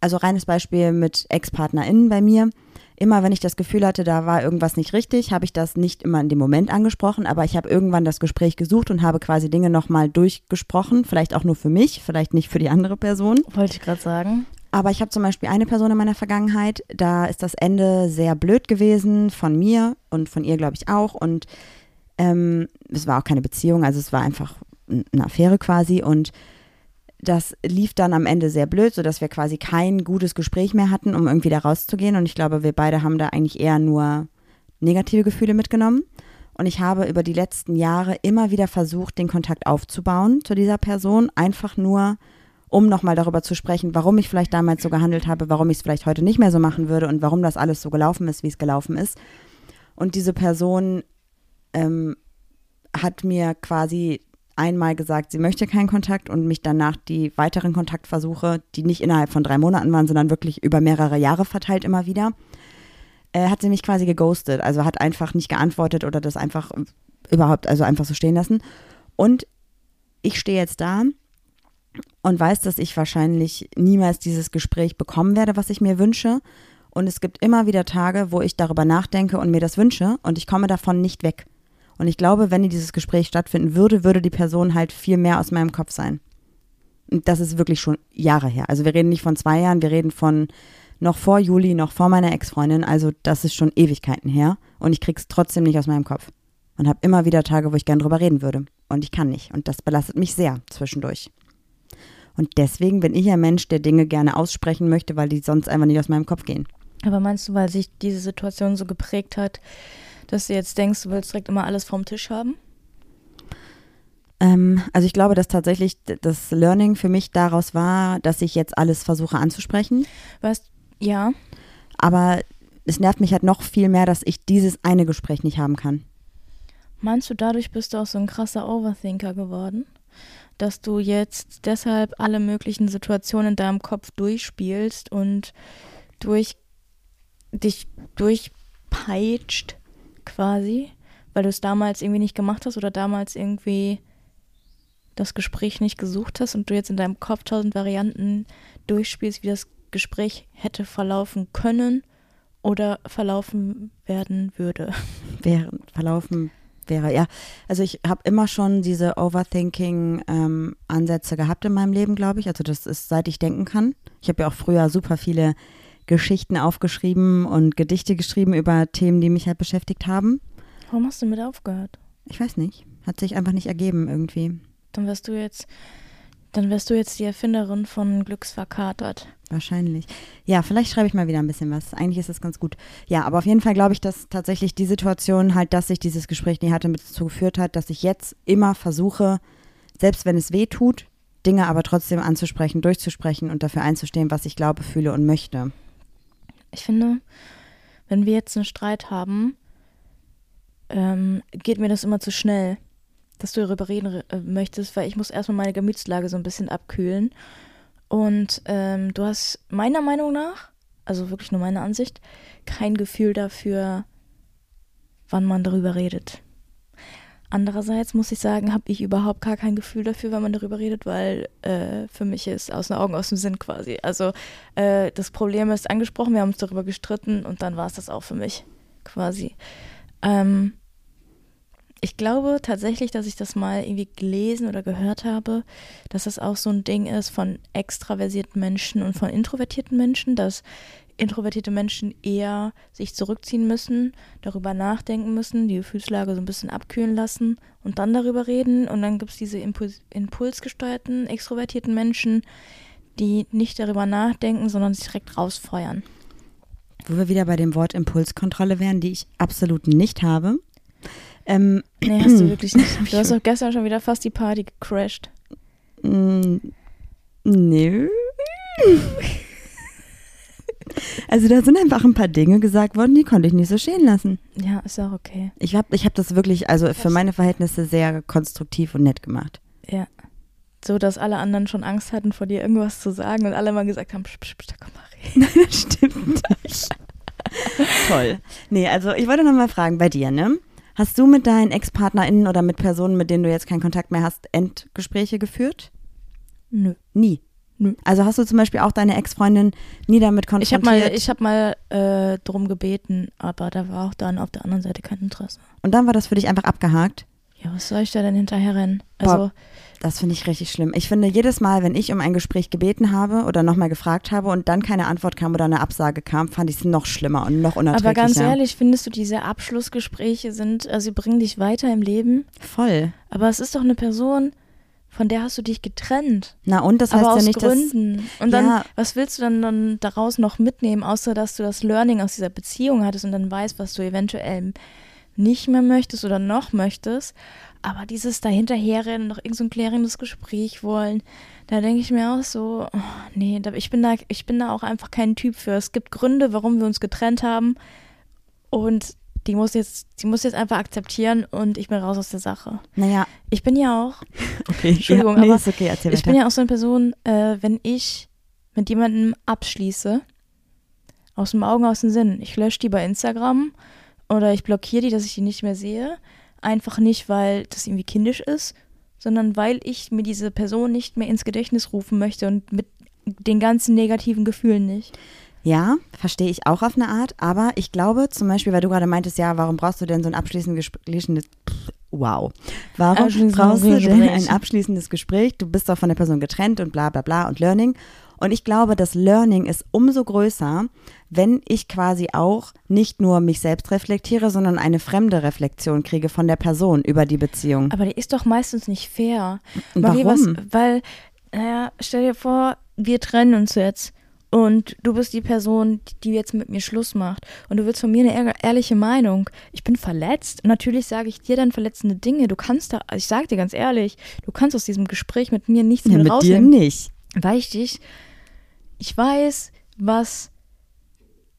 also reines Beispiel mit Ex-PartnerInnen bei mir, immer wenn ich das Gefühl hatte, da war irgendwas nicht richtig, habe ich das nicht immer in dem Moment angesprochen, aber ich habe irgendwann das Gespräch gesucht und habe quasi Dinge nochmal durchgesprochen, vielleicht auch nur für mich, vielleicht nicht für die andere Person. Wollte ich gerade sagen. Aber ich habe zum Beispiel eine Person in meiner Vergangenheit, da ist das Ende sehr blöd gewesen von mir und von ihr, glaube ich, auch. Und ähm, es war auch keine Beziehung, also es war einfach eine Affäre quasi. Und das lief dann am Ende sehr blöd, sodass wir quasi kein gutes Gespräch mehr hatten, um irgendwie da rauszugehen. Und ich glaube, wir beide haben da eigentlich eher nur negative Gefühle mitgenommen. Und ich habe über die letzten Jahre immer wieder versucht, den Kontakt aufzubauen zu dieser Person, einfach nur um nochmal darüber zu sprechen, warum ich vielleicht damals so gehandelt habe, warum ich es vielleicht heute nicht mehr so machen würde und warum das alles so gelaufen ist, wie es gelaufen ist. Und diese Person ähm, hat mir quasi einmal gesagt, sie möchte keinen Kontakt und mich danach die weiteren Kontaktversuche, die nicht innerhalb von drei Monaten waren, sondern wirklich über mehrere Jahre verteilt immer wieder, äh, hat sie mich quasi geghostet. Also hat einfach nicht geantwortet oder das einfach überhaupt, also einfach so stehen lassen. Und ich stehe jetzt da und weiß, dass ich wahrscheinlich niemals dieses Gespräch bekommen werde, was ich mir wünsche. Und es gibt immer wieder Tage, wo ich darüber nachdenke und mir das wünsche und ich komme davon nicht weg. Und ich glaube, wenn dieses Gespräch stattfinden würde, würde die Person halt viel mehr aus meinem Kopf sein. Und das ist wirklich schon Jahre her. Also wir reden nicht von zwei Jahren, wir reden von noch vor Juli, noch vor meiner Ex-Freundin. Also das ist schon Ewigkeiten her. Und ich krieg's trotzdem nicht aus meinem Kopf. Und habe immer wieder Tage, wo ich gern drüber reden würde. Und ich kann nicht. Und das belastet mich sehr zwischendurch. Und deswegen bin ich ein Mensch, der Dinge gerne aussprechen möchte, weil die sonst einfach nicht aus meinem Kopf gehen. Aber meinst du, weil sich diese Situation so geprägt hat, dass du jetzt denkst, du willst direkt immer alles vom Tisch haben? Ähm, also ich glaube, dass tatsächlich das Learning für mich daraus war, dass ich jetzt alles versuche anzusprechen. Weißt ja. Aber es nervt mich halt noch viel mehr, dass ich dieses eine Gespräch nicht haben kann. Meinst du, dadurch bist du auch so ein krasser Overthinker geworden? Dass du jetzt deshalb alle möglichen Situationen in deinem Kopf durchspielst und durch dich durchpeitscht quasi, weil du es damals irgendwie nicht gemacht hast oder damals irgendwie das Gespräch nicht gesucht hast und du jetzt in deinem Kopf tausend Varianten durchspielst, wie das Gespräch hätte verlaufen können oder verlaufen werden würde. [LAUGHS] Wäre, verlaufen wäre, ja. Also ich habe immer schon diese Overthinking-Ansätze gehabt in meinem Leben, glaube ich. Also das ist, seit ich denken kann. Ich habe ja auch früher super viele Geschichten aufgeschrieben und Gedichte geschrieben über Themen, die mich halt beschäftigt haben. Warum hast du mit aufgehört? Ich weiß nicht. Hat sich einfach nicht ergeben irgendwie. Dann wärst du jetzt, dann wärst du jetzt die Erfinderin von Glücksverkatert. Wahrscheinlich. Ja, vielleicht schreibe ich mal wieder ein bisschen was. Eigentlich ist das ganz gut. Ja, aber auf jeden Fall glaube ich, dass tatsächlich die Situation halt, dass ich dieses Gespräch nie hatte, mit dazu geführt hat, dass ich jetzt immer versuche, selbst wenn es weh tut, Dinge aber trotzdem anzusprechen, durchzusprechen und dafür einzustehen, was ich glaube, fühle und möchte. Ich finde, wenn wir jetzt einen Streit haben, ähm, geht mir das immer zu schnell, dass du darüber reden äh, möchtest, weil ich muss erstmal meine Gemütslage so ein bisschen abkühlen. Und ähm, du hast meiner Meinung nach, also wirklich nur meine Ansicht, kein Gefühl dafür, wann man darüber redet. Andererseits muss ich sagen, habe ich überhaupt gar kein Gefühl dafür, wenn man darüber redet, weil äh, für mich ist aus den Augen, aus dem Sinn quasi. Also äh, das Problem ist angesprochen, wir haben uns darüber gestritten und dann war es das auch für mich quasi. Ähm, ich glaube tatsächlich, dass ich das mal irgendwie gelesen oder gehört habe, dass das auch so ein Ding ist von extraversierten Menschen und von introvertierten Menschen, dass introvertierte Menschen eher sich zurückziehen müssen, darüber nachdenken müssen, die Gefühlslage so ein bisschen abkühlen lassen und dann darüber reden. Und dann gibt es diese Impuls impulsgesteuerten, extrovertierten Menschen, die nicht darüber nachdenken, sondern sich direkt rausfeuern. Wo wir wieder bei dem Wort Impulskontrolle wären, die ich absolut nicht habe. Ähm, nee, hast du wirklich nicht. [CLEARS THROAT] Du hast doch gestern schon wieder fast die Party gecrashed. Mm, nö. [LAUGHS] Also da sind einfach ein paar Dinge gesagt worden, die konnte ich nicht so stehen lassen. Ja, ist auch okay. Ich habe ich hab das wirklich, also für meine Verhältnisse sehr konstruktiv und nett gemacht. Ja. So, dass alle anderen schon Angst hatten, vor dir irgendwas zu sagen und alle mal gesagt haben, psch, psch, psch, da komm mal reden. Nein, [LAUGHS] das stimmt nicht. Toll. Nee, also ich wollte noch mal fragen, bei dir, ne? Hast du mit deinen Ex-PartnerInnen oder mit Personen, mit denen du jetzt keinen Kontakt mehr hast, Endgespräche geführt? Nö. Nie. Nö. Also hast du zum Beispiel auch deine Ex-Freundin nie damit Ich habe konfrontiert? mal, ich hab mal äh, drum gebeten, aber da war auch dann auf der anderen Seite kein Interesse. und dann war das für dich einfach abgehakt? Ja, was soll ich da denn hinterher rennen? Also, Boah. Das finde ich richtig schlimm. Ich finde, jedes Mal, wenn ich um ein Gespräch gebeten habe oder nochmal gefragt habe und dann keine Antwort kam oder eine Absage kam, fand ich es noch schlimmer und noch unerträglicher. aber ganz ehrlich, findest du, diese Abschlussgespräche sind, also sie bringen dich weiter im Leben? Voll. Aber es ist doch eine Person, von der hast du dich getrennt. Na und das heißt aber aus ja nicht, dass Gründen. Und dann, Ja. was willst du dann, dann daraus noch mitnehmen, außer dass du das Learning aus dieser Beziehung hattest und dann weißt, was du eventuell nicht mehr möchtest oder noch möchtest. Aber dieses dahinterherrennen, noch irgendein so ein klärendes Gespräch wollen, da denke ich mir auch so, oh, nee, ich bin da, ich bin da auch einfach kein Typ für. Es gibt Gründe, warum wir uns getrennt haben und die muss jetzt, die muss jetzt einfach akzeptieren und ich bin raus aus der Sache. Naja, Ich bin ja auch [LAUGHS] okay. Entschuldigung, ja, nee, aber ist okay, ich weiter. bin ja auch so eine Person, äh, wenn ich mit jemandem abschließe, aus dem Augen, aus dem Sinn. Ich lösche die bei Instagram oder ich blockiere die, dass ich die nicht mehr sehe. Einfach nicht, weil das irgendwie kindisch ist, sondern weil ich mir diese Person nicht mehr ins Gedächtnis rufen möchte und mit den ganzen negativen Gefühlen nicht. Ja, verstehe ich auch auf eine Art, aber ich glaube zum Beispiel, weil du gerade meintest, ja, warum brauchst du denn so ein abschließendes Gespräch? Wow. Warum Abschließendes brauchst du denn ein abschließendes Gespräch? Du bist doch von der Person getrennt und bla bla bla und Learning. Und ich glaube, das Learning ist umso größer, wenn ich quasi auch nicht nur mich selbst reflektiere, sondern eine fremde Reflexion kriege von der Person über die Beziehung. Aber die ist doch meistens nicht fair. Marie, warum? Was, weil, naja, stell dir vor, wir trennen uns jetzt und du bist die Person, die jetzt mit mir Schluss macht und du willst von mir eine ehr- ehrliche Meinung. Ich bin verletzt. Und natürlich sage ich dir dann verletzende Dinge. Du kannst da, also ich sage dir ganz ehrlich, du kannst aus diesem Gespräch mit mir nichts Ja, mehr mit dir rausnehmen. nicht. Weil ich dich, ich weiß, was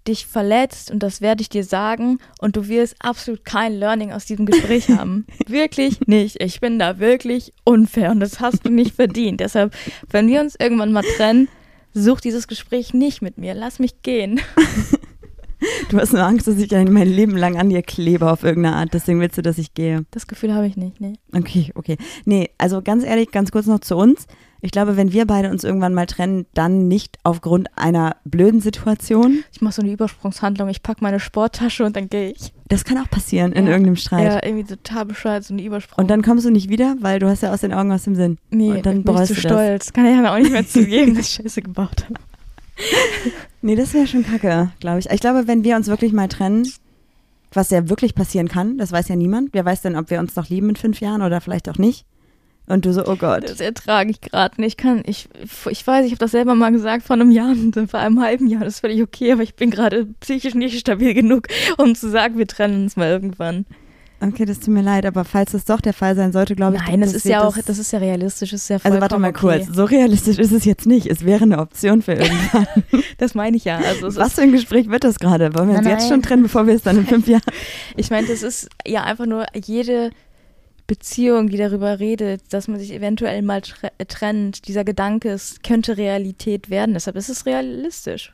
dich verletzt und das werde ich dir sagen und du wirst absolut kein Learning aus diesem Gespräch [LAUGHS] haben. wirklich nicht. Ich bin da wirklich unfair und das hast du nicht verdient. Deshalb, wenn wir uns irgendwann mal trennen, such dieses Gespräch nicht mit mir. Lass mich gehen. [LAUGHS] Du hast nur Angst, dass ich ein- mein Leben lang an dir klebe auf irgendeine Art. Deswegen willst du, dass ich gehe. Das Gefühl habe ich nicht, nee. Okay, okay. Nee, also ganz ehrlich, ganz kurz noch zu uns. Ich glaube, wenn wir beide uns irgendwann mal trennen, dann nicht aufgrund einer blöden Situation. Ich mache so eine Übersprungshandlung. Ich packe meine Sporttasche und dann gehe ich. Das kann auch passieren in Ja. irgendeinem Streit. Ja, irgendwie total bescheuert, so eine Übersprung. Und dann kommst du nicht wieder, weil du hast ja aus den Augen aus dem Sinn. nee, und dann bin ich zu du das. stolz. Kann ich ja auch nicht mehr [LAUGHS] zugeben, dass ich Scheiße gebaut habe. [LAUGHS] Nee, das wäre schon kacke, glaube ich. Ich glaube, wenn wir uns wirklich mal trennen, was ja wirklich passieren kann, das weiß ja niemand. Wer weiß denn, ob wir uns noch lieben in fünf Jahren oder vielleicht auch nicht. Und du so, oh Gott. Das ertrage ich gerade nicht. Kann ich, ich weiß, ich habe das selber mal gesagt vor einem Jahr, [LAUGHS] vor einem halben Jahr. Das ist völlig okay, aber ich bin gerade psychisch nicht stabil genug, um zu sagen, wir trennen uns mal irgendwann. Okay, das tut mir leid, aber falls das doch der Fall sein sollte, glaube ich, Nein, das, ist wird ja auch, das ist ja realistisch, das ist ja Also warte mal okay. kurz, so realistisch ist es jetzt nicht. Es wäre eine Option für [LAUGHS] irgendwann. Das meine ich ja. Also Was ist, für ein Gespräch wird das gerade? Wollen wir uns jetzt schon trennen, bevor wir es dann in fünf [LAUGHS] Jahren... ich meine, das ist ja einfach nur jede Beziehung, die darüber redet, dass man sich eventuell mal tre trennt. Dieser Gedanke, es könnte Realität werden. Deshalb ist es realistisch.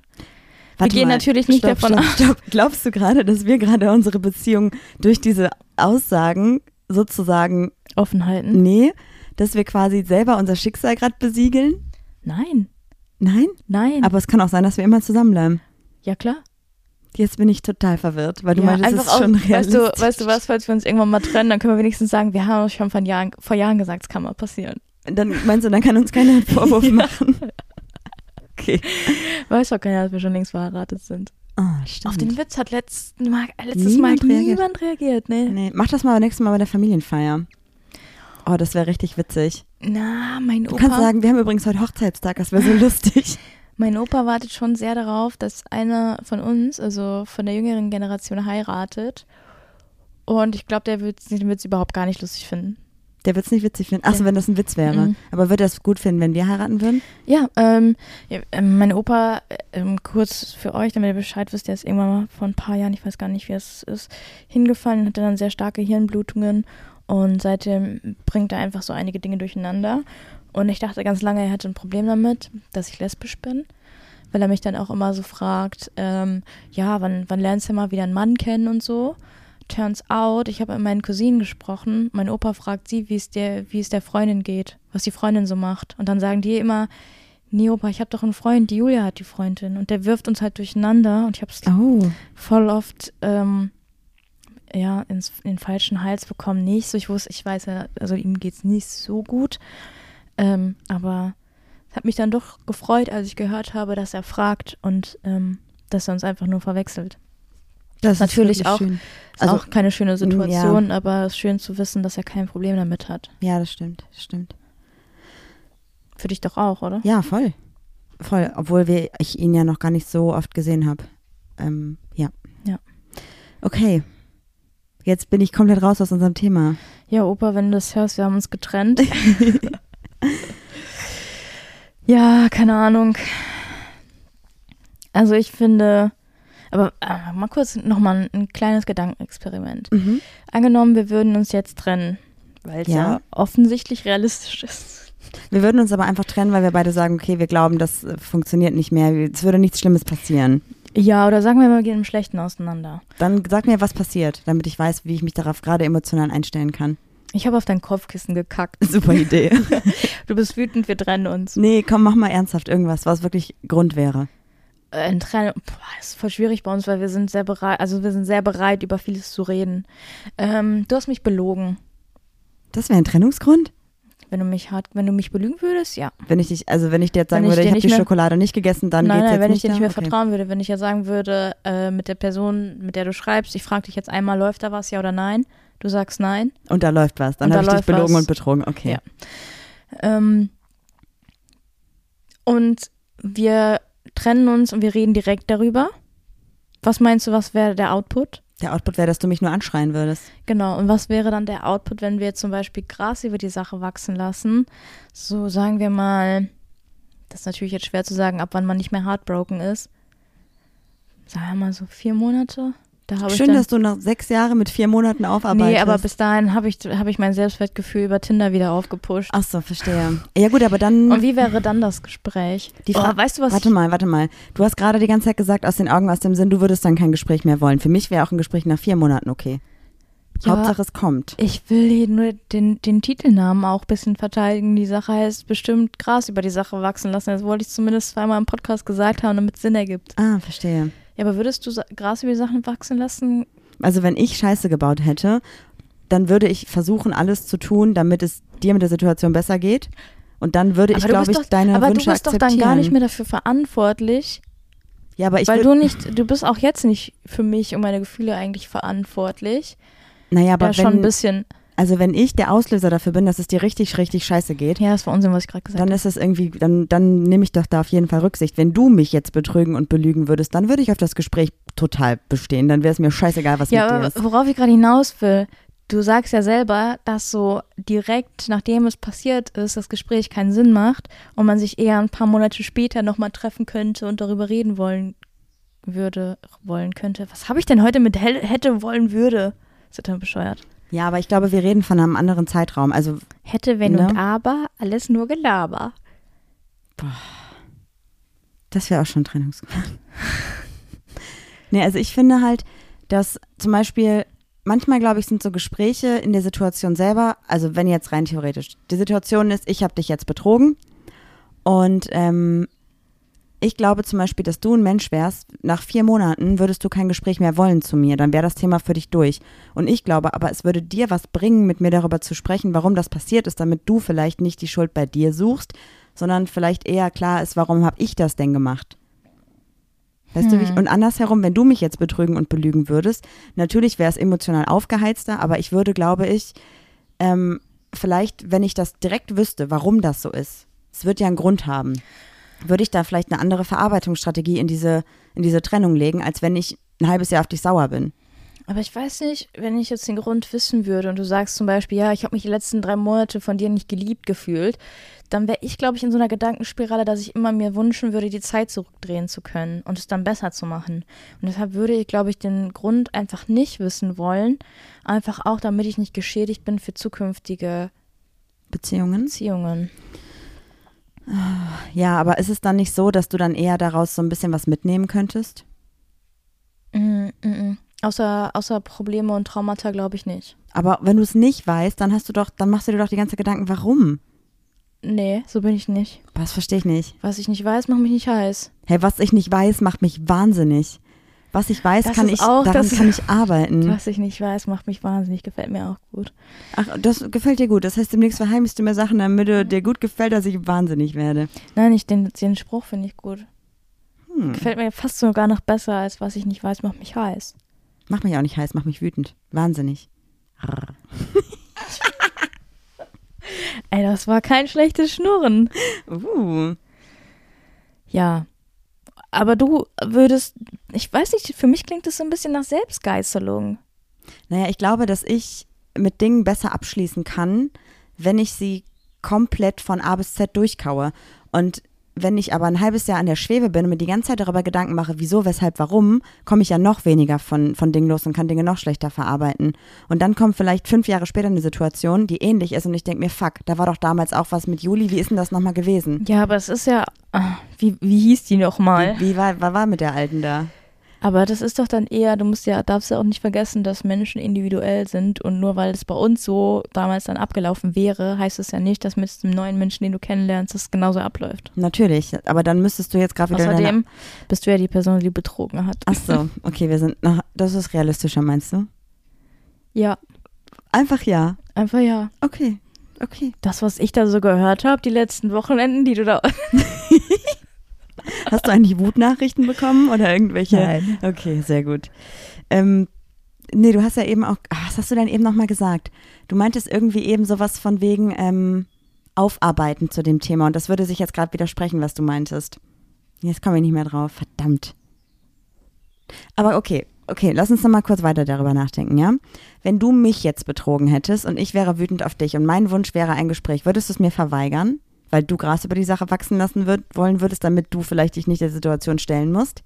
Warte gehen mal. natürlich nicht stopp, davon stopp, aus. Stopp. Glaubst du gerade, dass wir gerade unsere Beziehung durch diese Aussagen sozusagen, Offen halten? nee, dass wir quasi selber unser Schicksal gerade besiegeln? Nein. Nein? Nein. Aber es kann auch sein, dass wir immer zusammenbleiben. ja, klar. Jetzt bin ich total verwirrt, weil du ja, meinst, es ist schon auch, weißt realistisch. du, weißt du was, falls wir uns irgendwann mal trennen, dann können wir wenigstens sagen, wir haben uns schon von Jahren, vor Jahren gesagt, es kann mal passieren. Dann meinst du, dann kann uns keiner einen Vorwurf [LAUGHS] machen? Okay. Weiß doch keiner, dass wir schon längst verheiratet sind. Stimmt. Auf den Witz hat letzten Mal, äh, letztes Niemand Mal reagiert. niemand reagiert, ne? Nee, mach das mal nächstes Mal bei der Familienfeier. Oh, das wäre richtig witzig. Na, mein Du kannst Opa, sagen, wir haben übrigens heute Hochzeitstag, das wäre so [LAUGHS] lustig. Mein Opa wartet schon sehr darauf, dass einer von uns, also von der jüngeren Generation, heiratet. Und ich glaube, der wird es überhaupt gar nicht lustig finden. Der wird es nicht witzig finden. Achso, Ja. wenn das ein Witz wäre. Mhm. Aber würde er es gut finden, wenn wir heiraten würden? Ja, ähm, ja, ähm, mein Opa, äh, ähm, kurz für euch, damit ihr Bescheid wisst, der ist irgendwann mal vor ein paar Jahren, ich weiß gar nicht, wie es ist, hingefallen, hatte dann sehr starke Hirnblutungen und seitdem bringt er einfach so einige Dinge durcheinander. Und ich dachte ganz lange, er hätte ein Problem damit, dass ich lesbisch bin, weil er mich dann auch immer so fragt, ähm, ja, wann, wann lernst du mal wieder einen Mann kennen und so. Turns out, ich habe mit meinen Cousinen gesprochen. Mein Opa fragt sie, wie es der, wie es der Freundin geht, was die Freundin so macht. Und dann sagen die immer, nee, Opa, ich habe doch einen Freund, die Julia hat die Freundin. Und der wirft uns halt durcheinander. Und ich habe es Oh. voll oft ähm, ja, ins, in den falschen Hals bekommen. Nicht so, ich wusste, ich weiß ja, also ihm geht's nicht so gut. Ähm, aber es hat mich dann doch gefreut, als ich gehört habe, dass er fragt und ähm, dass er uns einfach nur verwechselt. Das Natürlich wirklich auch- Schön. Ist Also, auch keine schöne ja. Situation, aber es ist schön zu wissen, dass er kein Problem damit hat. ja, das stimmt, das stimmt. Für dich doch auch, oder? Ja, voll. Voll. Obwohl wir, ich ihn ja noch gar nicht so oft gesehen habe. Ähm, ja. Ja. Okay. Jetzt bin ich komplett raus aus unserem Thema. Ja, Opa, wenn du das hörst, wir haben uns getrennt. [LAUGHS] [LAUGHS] ja, keine Ahnung. Also ich finde, aber äh, mal kurz nochmal ein, ein kleines Gedankenexperiment. Mhm. Angenommen, wir würden uns jetzt trennen, weil es ja. Ja. offensichtlich realistisch ist. Wir würden uns aber einfach trennen, weil wir beide sagen, okay, wir glauben, das äh, funktioniert nicht mehr. Es würde nichts Schlimmes passieren. Ja, oder sagen wir mal, wir gehen im Schlechten auseinander. Dann sag mir, was passiert, damit ich weiß, wie ich mich darauf gerade emotional einstellen kann. Ich habe auf dein Kopfkissen gekackt. [LAUGHS] Super Idee. Du bist wütend, wir trennen uns. nee, komm, mach mal ernsthaft irgendwas, was wirklich Grund wäre. Äh, Ein Trennung, boah, das ist voll schwierig bei uns, weil wir sind sehr bereit, also wir sind sehr bereit, über vieles zu reden. Ähm, du hast mich belogen. Das wäre ein Trennungsgrund? Wenn du mich hart, wenn du mich belügen würdest, ja. Wenn ich dich, also wenn ich dir jetzt sagen Wenn ich würde, ich dir habe die mehr- Schokolade nicht gegessen, dann nein, geht's nein, jetzt wenn ich nicht dir nicht mehr? Okay. vertrauen würde, wenn ich ja sagen würde, äh, mit der Person, mit der du schreibst, ich frage dich jetzt einmal, läuft da was, ja oder nein? Du sagst nein. Und da läuft was. Dann habe ich dich belogen was. und betrogen. Okay. Ja. Ähm, und wir trennen uns und wir reden direkt darüber. Was meinst du, was wäre der Output? Der Output wäre, dass du mich nur anschreien würdest. Genau, und was wäre dann der Output, wenn wir zum Beispiel Gras über die Sache wachsen lassen? So sagen wir mal, das ist natürlich jetzt schwer zu sagen, ab wann man nicht mehr heartbroken ist. Sagen wir mal so vier Monate. Da Schön, dass du nach sechs Jahren mit vier Monaten aufarbeitest. Nee, aber bis dahin habe ich, hab ich mein Selbstwertgefühl über Tinder wieder aufgepusht. Ach so, verstehe. Ja gut, aber dann Und wie wäre dann das Gespräch? die Frage. oh, weißt du was? Warte mal, warte mal. Du hast gerade die ganze Zeit gesagt, aus den Augen, aus dem Sinn, du würdest dann kein Gespräch mehr wollen. Für mich wäre auch ein Gespräch nach vier Monaten okay. Ja. Hauptsache es kommt. Ich will hier nur den, den Titelnamen auch ein bisschen verteidigen. Die Sache heißt bestimmt Gras über die Sache wachsen lassen. Das wollte ich zumindest zweimal im Podcast gesagt haben, damit es Sinn ergibt. Ah, verstehe. Ja, aber würdest du Gras über die Sachen wachsen lassen? Also wenn ich Scheiße gebaut hätte, dann würde ich versuchen, alles zu tun, damit es dir mit der Situation besser geht. Und dann würde ich, aber du glaube ich, doch, deine aber Wünsche du bist doch akzeptieren. dann gar nicht mehr dafür verantwortlich, ja, aber ich weil du nicht, du bist auch jetzt nicht für mich und meine Gefühle eigentlich verantwortlich. naja, aber ja, schon ein wenn, bisschen. Also wenn ich der Auslöser dafür bin, dass es dir richtig, richtig scheiße geht, Ja, das war Unsinn, was ich gerade gesagt dann habe. ist es irgendwie, dann, dann nehme ich doch da auf jeden Fall Rücksicht. Wenn du mich jetzt betrügen und belügen würdest, dann würde ich auf das Gespräch total bestehen. Dann wäre es mir scheißegal, was Ja, mit dir ist. worauf ich gerade hinaus will, du sagst ja selber, dass so direkt nachdem es passiert ist, das Gespräch keinen Sinn macht und man sich eher ein paar Monate später nochmal treffen könnte und darüber reden wollen würde, wollen könnte. Was habe ich denn heute mit hätte, wollen, würde? ist total bescheuert. Ja, aber ich glaube, wir reden von einem anderen Zeitraum. Also hätte, wenn ne? und aber, alles nur Gelaber. Boah. Das wäre auch schon Trennungsgrund. nee, also ich finde halt, dass zum Beispiel manchmal, glaube ich, sind so Gespräche in der Situation selber, also wenn jetzt rein theoretisch, die Situation ist, ich habe dich jetzt betrogen und ähm, ich glaube zum Beispiel, dass du ein Mensch wärst, nach vier Monaten würdest du kein Gespräch mehr wollen zu mir, dann wäre das Thema für dich durch. Und ich glaube aber, es würde dir was bringen, mit mir darüber zu sprechen, warum das passiert ist, damit du vielleicht nicht die Schuld bei dir suchst, sondern vielleicht eher klar ist, warum habe ich das denn gemacht? Weißt hm. du, wie ich, und andersherum, wenn du mich jetzt betrügen und belügen würdest, natürlich wäre es emotional aufgeheizter, aber ich würde, glaube ich, ähm, vielleicht, wenn ich das direkt wüsste, warum das so ist, es wird ja einen Grund haben, würde ich da vielleicht eine andere Verarbeitungsstrategie in diese, in diese Trennung legen, als wenn ich ein halbes Jahr auf dich sauer bin. Aber ich weiß nicht, wenn ich jetzt den Grund wissen würde und du sagst zum Beispiel, ja, ich habe mich die letzten drei Monate von dir nicht geliebt gefühlt, dann wäre ich, glaube ich, in so einer Gedankenspirale, dass ich immer mir wünschen würde, die Zeit zurückdrehen zu können und es dann besser zu machen. Und deshalb würde ich, glaube ich, den Grund einfach nicht wissen wollen, einfach auch, damit ich nicht geschädigt bin für zukünftige Beziehungen. Beziehungen. Ja, aber ist es dann nicht so, dass du dann eher daraus so ein bisschen was mitnehmen könntest? Mm, mm, mm. Außer, außer Probleme und Traumata glaube ich nicht. Aber wenn du es nicht weißt, dann hast du doch, dann machst du dir doch die ganze Gedanken, warum? Nee, so bin ich nicht. Was verstehe ich nicht? Was ich nicht weiß, macht mich nicht heiß. Hey, was ich nicht weiß, macht mich wahnsinnig. Was ich weiß, das kann ich, auch, daran das, kann ich [LAUGHS] arbeiten. Was ich nicht weiß, macht mich wahnsinnig, gefällt mir auch gut. Ach, das gefällt dir gut. Das heißt, demnächst verheimlichst du mir Sachen, damit du dir gut gefällt, dass ich wahnsinnig werde. Nein, ich, den, den Spruch finde ich gut. Hm. Gefällt mir fast sogar noch besser, als was ich nicht weiß, macht mich heiß. Macht mich auch nicht heiß, macht mich wütend. Wahnsinnig. [LAUGHS] Ey, das war kein schlechtes Schnurren. Uh. Ja. Aber du würdest, ich weiß nicht, für mich klingt das so ein bisschen nach Selbstgeißelung. Naja, ich glaube, dass ich mit Dingen besser abschließen kann, wenn ich sie komplett von A bis Z durchkaue. Und wenn ich aber ein halbes Jahr an der Schwebe bin und mir die ganze Zeit darüber Gedanken mache, wieso, weshalb, warum, komme ich ja noch weniger von, von Dingen los und kann Dinge noch schlechter verarbeiten. Und dann kommt vielleicht fünf Jahre später eine Situation, die ähnlich ist und ich denke mir, fuck, da war doch damals auch was mit Juli, wie ist denn das nochmal gewesen? Ja, aber es ist ja, ah, wie, wie hieß die nochmal? Wie, wie war, was war mit der Alten da? Aber das ist doch dann eher, du musst ja, darfst ja auch nicht vergessen, dass Menschen individuell sind und nur weil es bei uns so damals dann abgelaufen wäre, heißt es ja nicht, dass mit dem neuen Menschen, den du kennenlernst, es genauso abläuft. Natürlich, aber dann müsstest du jetzt gerade wieder. Außerdem bist du ja die Person, die betrogen hat. Ach so, [LAUGHS] okay, wir sind, nach, das ist realistischer, meinst du? Ja. Einfach ja. Einfach ja. Okay, okay. Das, was ich da so gehört habe, die letzten Wochenenden, die du da. [LAUGHS] [LAUGHS] Hast du eigentlich Wutnachrichten bekommen oder irgendwelche? Nein. Okay, sehr gut. Ähm, nee, du hast ja eben auch, ach, was hast du denn eben nochmal gesagt? Du meintest irgendwie eben sowas von wegen ähm, Aufarbeiten zu dem Thema und das würde sich jetzt gerade widersprechen, was du meintest. Jetzt komme ich nicht mehr drauf, verdammt. Aber okay, okay, lass uns nochmal kurz weiter darüber nachdenken, ja? Wenn du mich jetzt betrogen hättest und ich wäre wütend auf dich und mein Wunsch wäre ein Gespräch, würdest du es mir verweigern? Weil du Gras über die Sache wachsen lassen würd, wollen würdest, damit du vielleicht dich nicht der Situation stellen musst?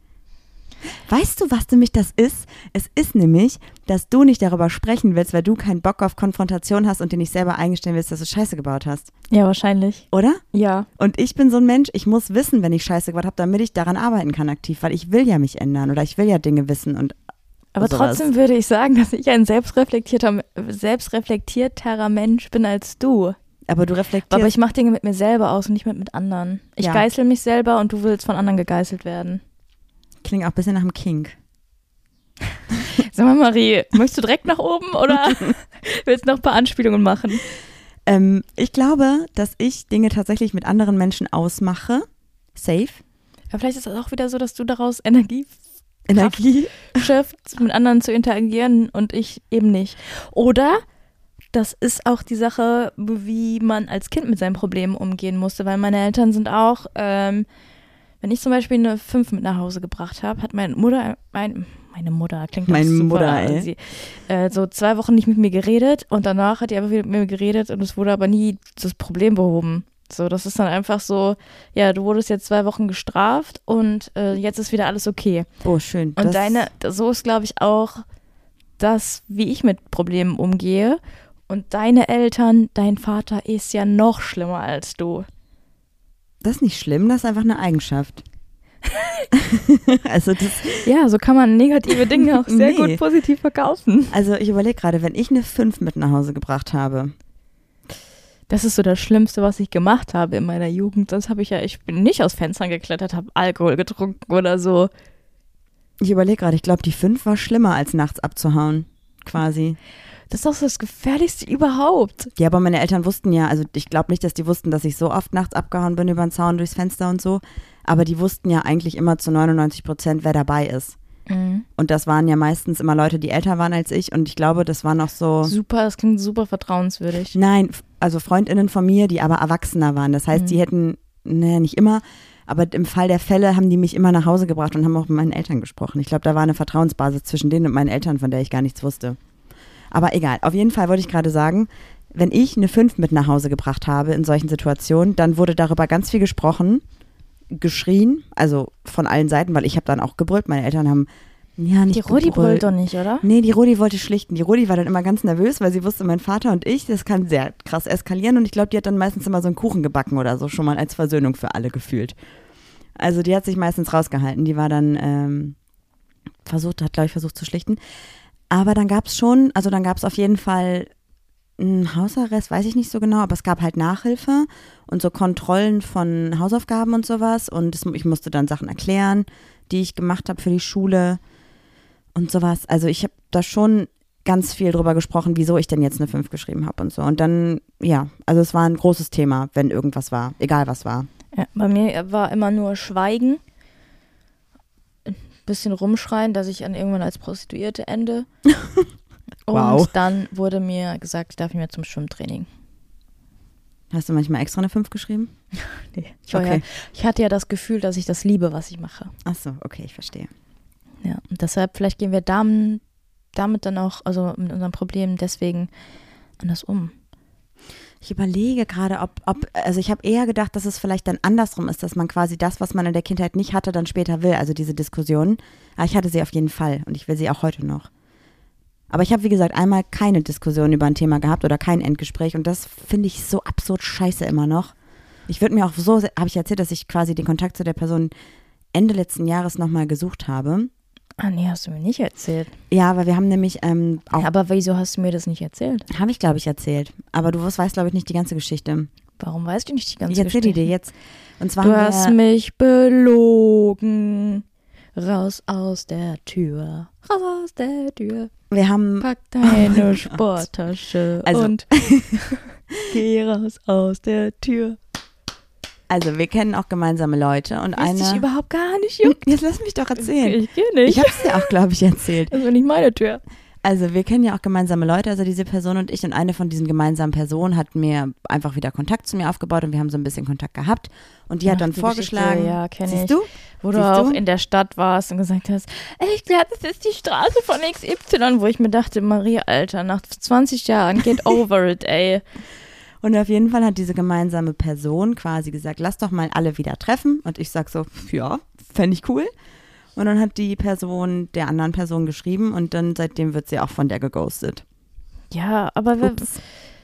Weißt du, was nämlich das ist? Es ist nämlich, dass du nicht darüber sprechen willst, weil du keinen Bock auf Konfrontation hast und dir nicht selber eingestehen willst, dass du Scheiße gebaut hast. Ja, wahrscheinlich. Oder? Ja. Und ich bin so ein Mensch, ich muss wissen, wenn ich Scheiße gebaut habe, damit ich daran arbeiten kann aktiv, weil ich will ja mich ändern oder ich will ja Dinge wissen und aber sowas. trotzdem würde ich sagen, dass ich ein selbstreflektierter, selbstreflektierterer Mensch bin als du. Aber du reflektierst. Aber ich mache Dinge mit mir selber aus und nicht mit, mit anderen. Ich ja. geißel mich selber und du willst von anderen gegeißelt werden. Klingt auch ein bisschen nach einem Kink. [LAUGHS] Sag mal, Marie, möchtest du direkt nach oben oder [LAUGHS] willst du noch ein paar Anspielungen machen? Ähm, ich glaube, dass ich Dinge tatsächlich mit anderen Menschen ausmache. Safe. Ja, vielleicht ist das auch wieder so, dass du daraus Energie Energie schöpfst, mit anderen zu interagieren und ich eben nicht. Oder das ist auch die Sache, wie man als Kind mit seinen Problemen umgehen musste, weil meine Eltern sind auch ähm, wenn ich zum Beispiel eine 5 mit nach Hause gebracht habe, hat meine Mutter, mein, meine Mutter, klingt Meine super, Mutter, ey. Sie, äh, so zwei Wochen nicht mit mir geredet und danach hat die einfach wieder mit mir geredet und es wurde aber nie das Problem behoben. So, das ist dann einfach so, ja, du wurdest jetzt zwei Wochen gestraft und äh, jetzt ist wieder alles okay. Oh, schön. Und deine, so ist, glaube ich, auch das, wie ich mit Problemen umgehe. Und deine Eltern, dein Vater ist ja noch schlimmer als du. Das ist nicht schlimm, das ist einfach eine Eigenschaft. [LAUGHS] also, das, Ja, so kann man negative Dinge auch sehr [LAUGHS] Nee. gut positiv verkaufen. also ich überlege gerade, wenn ich eine 5 mit nach Hause gebracht habe, Das ist so das Schlimmste, was ich gemacht habe in meiner Jugend. Sonst habe ich ja, ich bin nicht aus Fenstern geklettert, habe Alkohol getrunken oder so. ich überlege gerade, ich glaube, die 5 war schlimmer als nachts abzuhauen, quasi. Das ist doch das Gefährlichste überhaupt. Ja, aber meine Eltern wussten ja, also ich glaube nicht, dass die wussten, dass ich so oft nachts abgehauen bin über den Zaun, durchs Fenster und so. Aber die wussten ja eigentlich immer zu 99 Prozent, wer dabei ist. Mhm. Und das waren ja meistens immer Leute, die älter waren als ich. Und ich glaube, das war noch so. Super, das klingt super vertrauenswürdig. Nein, also Freundinnen von mir, die aber Erwachsener waren. Das heißt, Mhm. die hätten, naja, nicht immer, aber im Fall der Fälle haben die mich immer nach Hause gebracht und haben auch mit meinen Eltern gesprochen. Ich glaube, da war eine Vertrauensbasis zwischen denen und meinen Eltern, von der ich gar nichts wusste. Aber egal, auf jeden Fall wollte ich gerade sagen, wenn ich eine 5 mit nach Hause gebracht habe in solchen Situationen, dann wurde darüber ganz viel gesprochen, geschrien, also von allen Seiten, weil ich habe dann auch gebrüllt. Meine Eltern haben ja nicht Die Rudi brüllt doch nicht, oder? Nee, die Rodi wollte schlichten. Die Rodi war dann immer ganz nervös, weil sie wusste, mein Vater und ich, das kann sehr krass eskalieren. Und ich glaube, die hat dann meistens immer so einen Kuchen gebacken oder so, schon mal als Versöhnung für alle gefühlt. Also die hat sich meistens rausgehalten. Die war dann ähm, versucht, hat, glaube ich, versucht zu schlichten. Aber dann gab es schon, also dann gab es auf jeden Fall einen Hausarrest, weiß ich nicht so genau, aber es gab halt Nachhilfe und so Kontrollen von Hausaufgaben und sowas. Und es, ich musste dann Sachen erklären, die ich gemacht habe für die Schule und sowas. Also ich habe da schon ganz viel drüber gesprochen, wieso ich denn jetzt eine 5 geschrieben habe und so. Und dann, ja, also es war ein großes Thema, wenn irgendwas war, egal was war. Ja, bei mir war immer nur Schweigen, ein bisschen rumschreien, dass ich an irgendwann als Prostituierte ende. [LAUGHS] Und Wow. dann wurde mir gesagt, ich darf nicht mehr zum Schwimmtraining. Hast du manchmal extra eine 5 geschrieben? [LAUGHS] Nee, ich, war ja, Okay. ich hatte ja das Gefühl, dass ich das liebe, was ich mache. Ach so, okay, ich verstehe. Ja, und deshalb, vielleicht gehen wir damit, damit dann auch, also mit unserem Problem deswegen anders um. Ich überlege gerade, ob, ob, also ich habe eher gedacht, dass es vielleicht dann andersrum ist, dass man quasi das, was man in der Kindheit nicht hatte, dann später will, also diese Diskussion. Aber ich hatte sie auf jeden Fall und ich will sie auch heute noch. Aber ich habe, wie gesagt, einmal keine Diskussion über ein Thema gehabt oder kein Endgespräch und das finde ich so absurd scheiße immer noch. Ich würde mir auch so, habe ich erzählt, dass ich quasi den Kontakt zu der Person Ende letzten Jahres nochmal gesucht habe. Ah, nee, hast du mir nicht erzählt. Ja, aber wir haben nämlich ähm, auch, Ja, aber wieso hast du mir das nicht erzählt? habe ich glaube ich erzählt, aber du weißt glaube ich nicht die ganze Geschichte. Warum weißt du nicht die ganze Ich erzähle die Geschichte? dir jetzt. Und zwar Du hast mich belogen. Raus aus der Tür. Raus aus der Tür. wir haben Pack deine [LAUGHS] Sporttasche Also- und [LAUGHS] geh raus aus der Tür. Also, wir kennen auch gemeinsame Leute und eine. überhaupt gar nicht juckt. Jetzt lass mich doch erzählen. Ich geh nicht. Ich habe es dir auch, glaube ich, erzählt. das ist nicht meine Tür. Also, wir kennen ja auch gemeinsame Leute, also diese Person und ich. Und eine von diesen gemeinsamen Personen hat mir einfach wieder Kontakt zu mir aufgebaut und wir haben so ein bisschen Kontakt gehabt. Und die hat Ach, dann die vorgeschlagen. Geschichte, ja, kenn siehst ich. du? Wo du Siehst auch du? in der Stadt warst und gesagt hast, ey, ich glaube, das ist die Straße von XY, wo ich mir dachte, Maria, Alter, nach 20 Jahren, get [LAUGHS] over it, ey. Und auf jeden Fall hat diese gemeinsame Person quasi gesagt, lass doch mal alle wieder treffen. Und ich sag so, ja, fände ich cool. Und dann hat die Person der anderen Person geschrieben und dann seitdem wird sie auch von der geghostet. Ja, aber wer,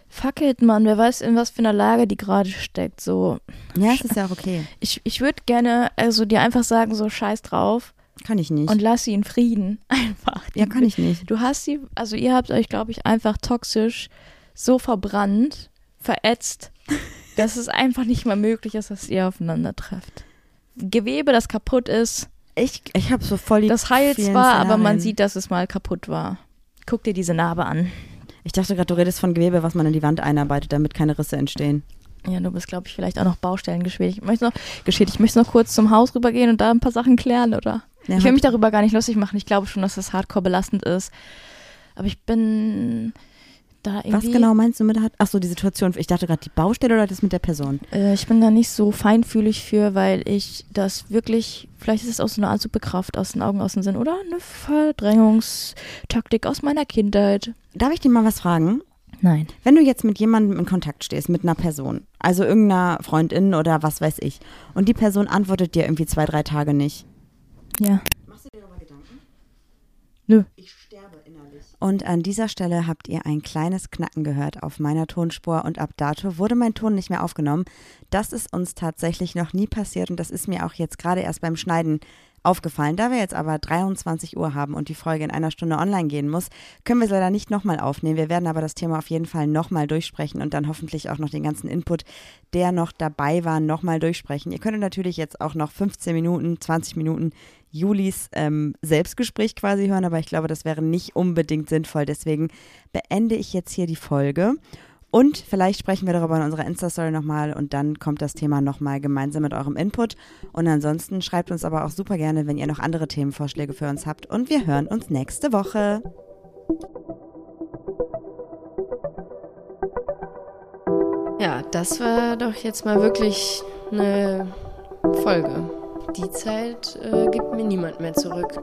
fuck it, Mann, wer weiß, in was für einer Lage die gerade steckt, so. Ja, es ist ja auch okay. Ich, ich würde gerne, also dir einfach sagen, so scheiß drauf Kann ich nicht. und lass sie in Frieden. [LAUGHS] Einfach. ja, kann ich nicht. Du hast sie, also ihr habt euch, glaube ich, einfach toxisch so verbrannt, verätzt, dass es einfach nicht mehr möglich ist, dass ihr aufeinander trefft. Gewebe, das kaputt ist, Ich, ich habe so voll die das heilt zwar, aber man sieht, dass es mal kaputt war. Guck dir diese Narbe an. Ich dachte gerade, du redest von Gewebe, was man in die Wand einarbeitet, damit keine Risse entstehen. Ja, du bist, glaube ich, vielleicht auch noch Baustellen geschädigt. Ich möchte noch, geschädigt. Ich möchte noch kurz zum Haus rübergehen und da ein paar Sachen klären, oder? Ja, ich will mich darüber gar nicht lustig machen. Ich glaube schon, dass das hardcore belastend ist. Aber ich bin da irgendwie. Was genau meinst du mit hat? Ach so, die Situation. Ich dachte gerade die Baustelle oder das mit der Person? Äh, ich bin da nicht so feinfühlig für, weil ich das wirklich, vielleicht ist es auch so eine Art Superkraft aus den Augen, aus dem Sinn oder eine Verdrängungstaktik aus meiner Kindheit. Darf ich dir mal was fragen? Nein. Wenn du jetzt mit jemandem in Kontakt stehst, mit einer Person, also irgendeiner Freundin oder was weiß ich, und die Person antwortet dir irgendwie zwei, drei Tage nicht. Ja. Machst du dir darüber Gedanken? Nö. Ich. Und an dieser Stelle habt ihr ein kleines Knacken gehört auf meiner Tonspur und ab dato wurde mein Ton nicht mehr aufgenommen. Das ist uns tatsächlich noch nie passiert und das ist mir auch jetzt gerade erst beim Schneiden aufgefallen. Da wir jetzt aber 23 Uhr haben und die Folge in einer Stunde online gehen muss, können wir es leider nicht nochmal aufnehmen. Wir werden aber das Thema auf jeden Fall nochmal durchsprechen und dann hoffentlich auch noch den ganzen Input, der noch dabei war, nochmal durchsprechen. Ihr könnt natürlich jetzt auch noch 15 Minuten, 20 Minuten Julis ähm, Selbstgespräch quasi hören, aber ich glaube, das wäre nicht unbedingt sinnvoll. Deswegen beende ich jetzt hier die Folge. Und vielleicht sprechen wir darüber in unserer Insta-Story nochmal und dann kommt das Thema nochmal gemeinsam mit eurem Input. Und ansonsten schreibt uns aber auch super gerne, wenn ihr noch andere Themenvorschläge für uns habt. Und wir hören uns nächste Woche. Ja, das war doch jetzt mal wirklich eine Folge. Die Zeit äh, gibt mir niemand mehr zurück.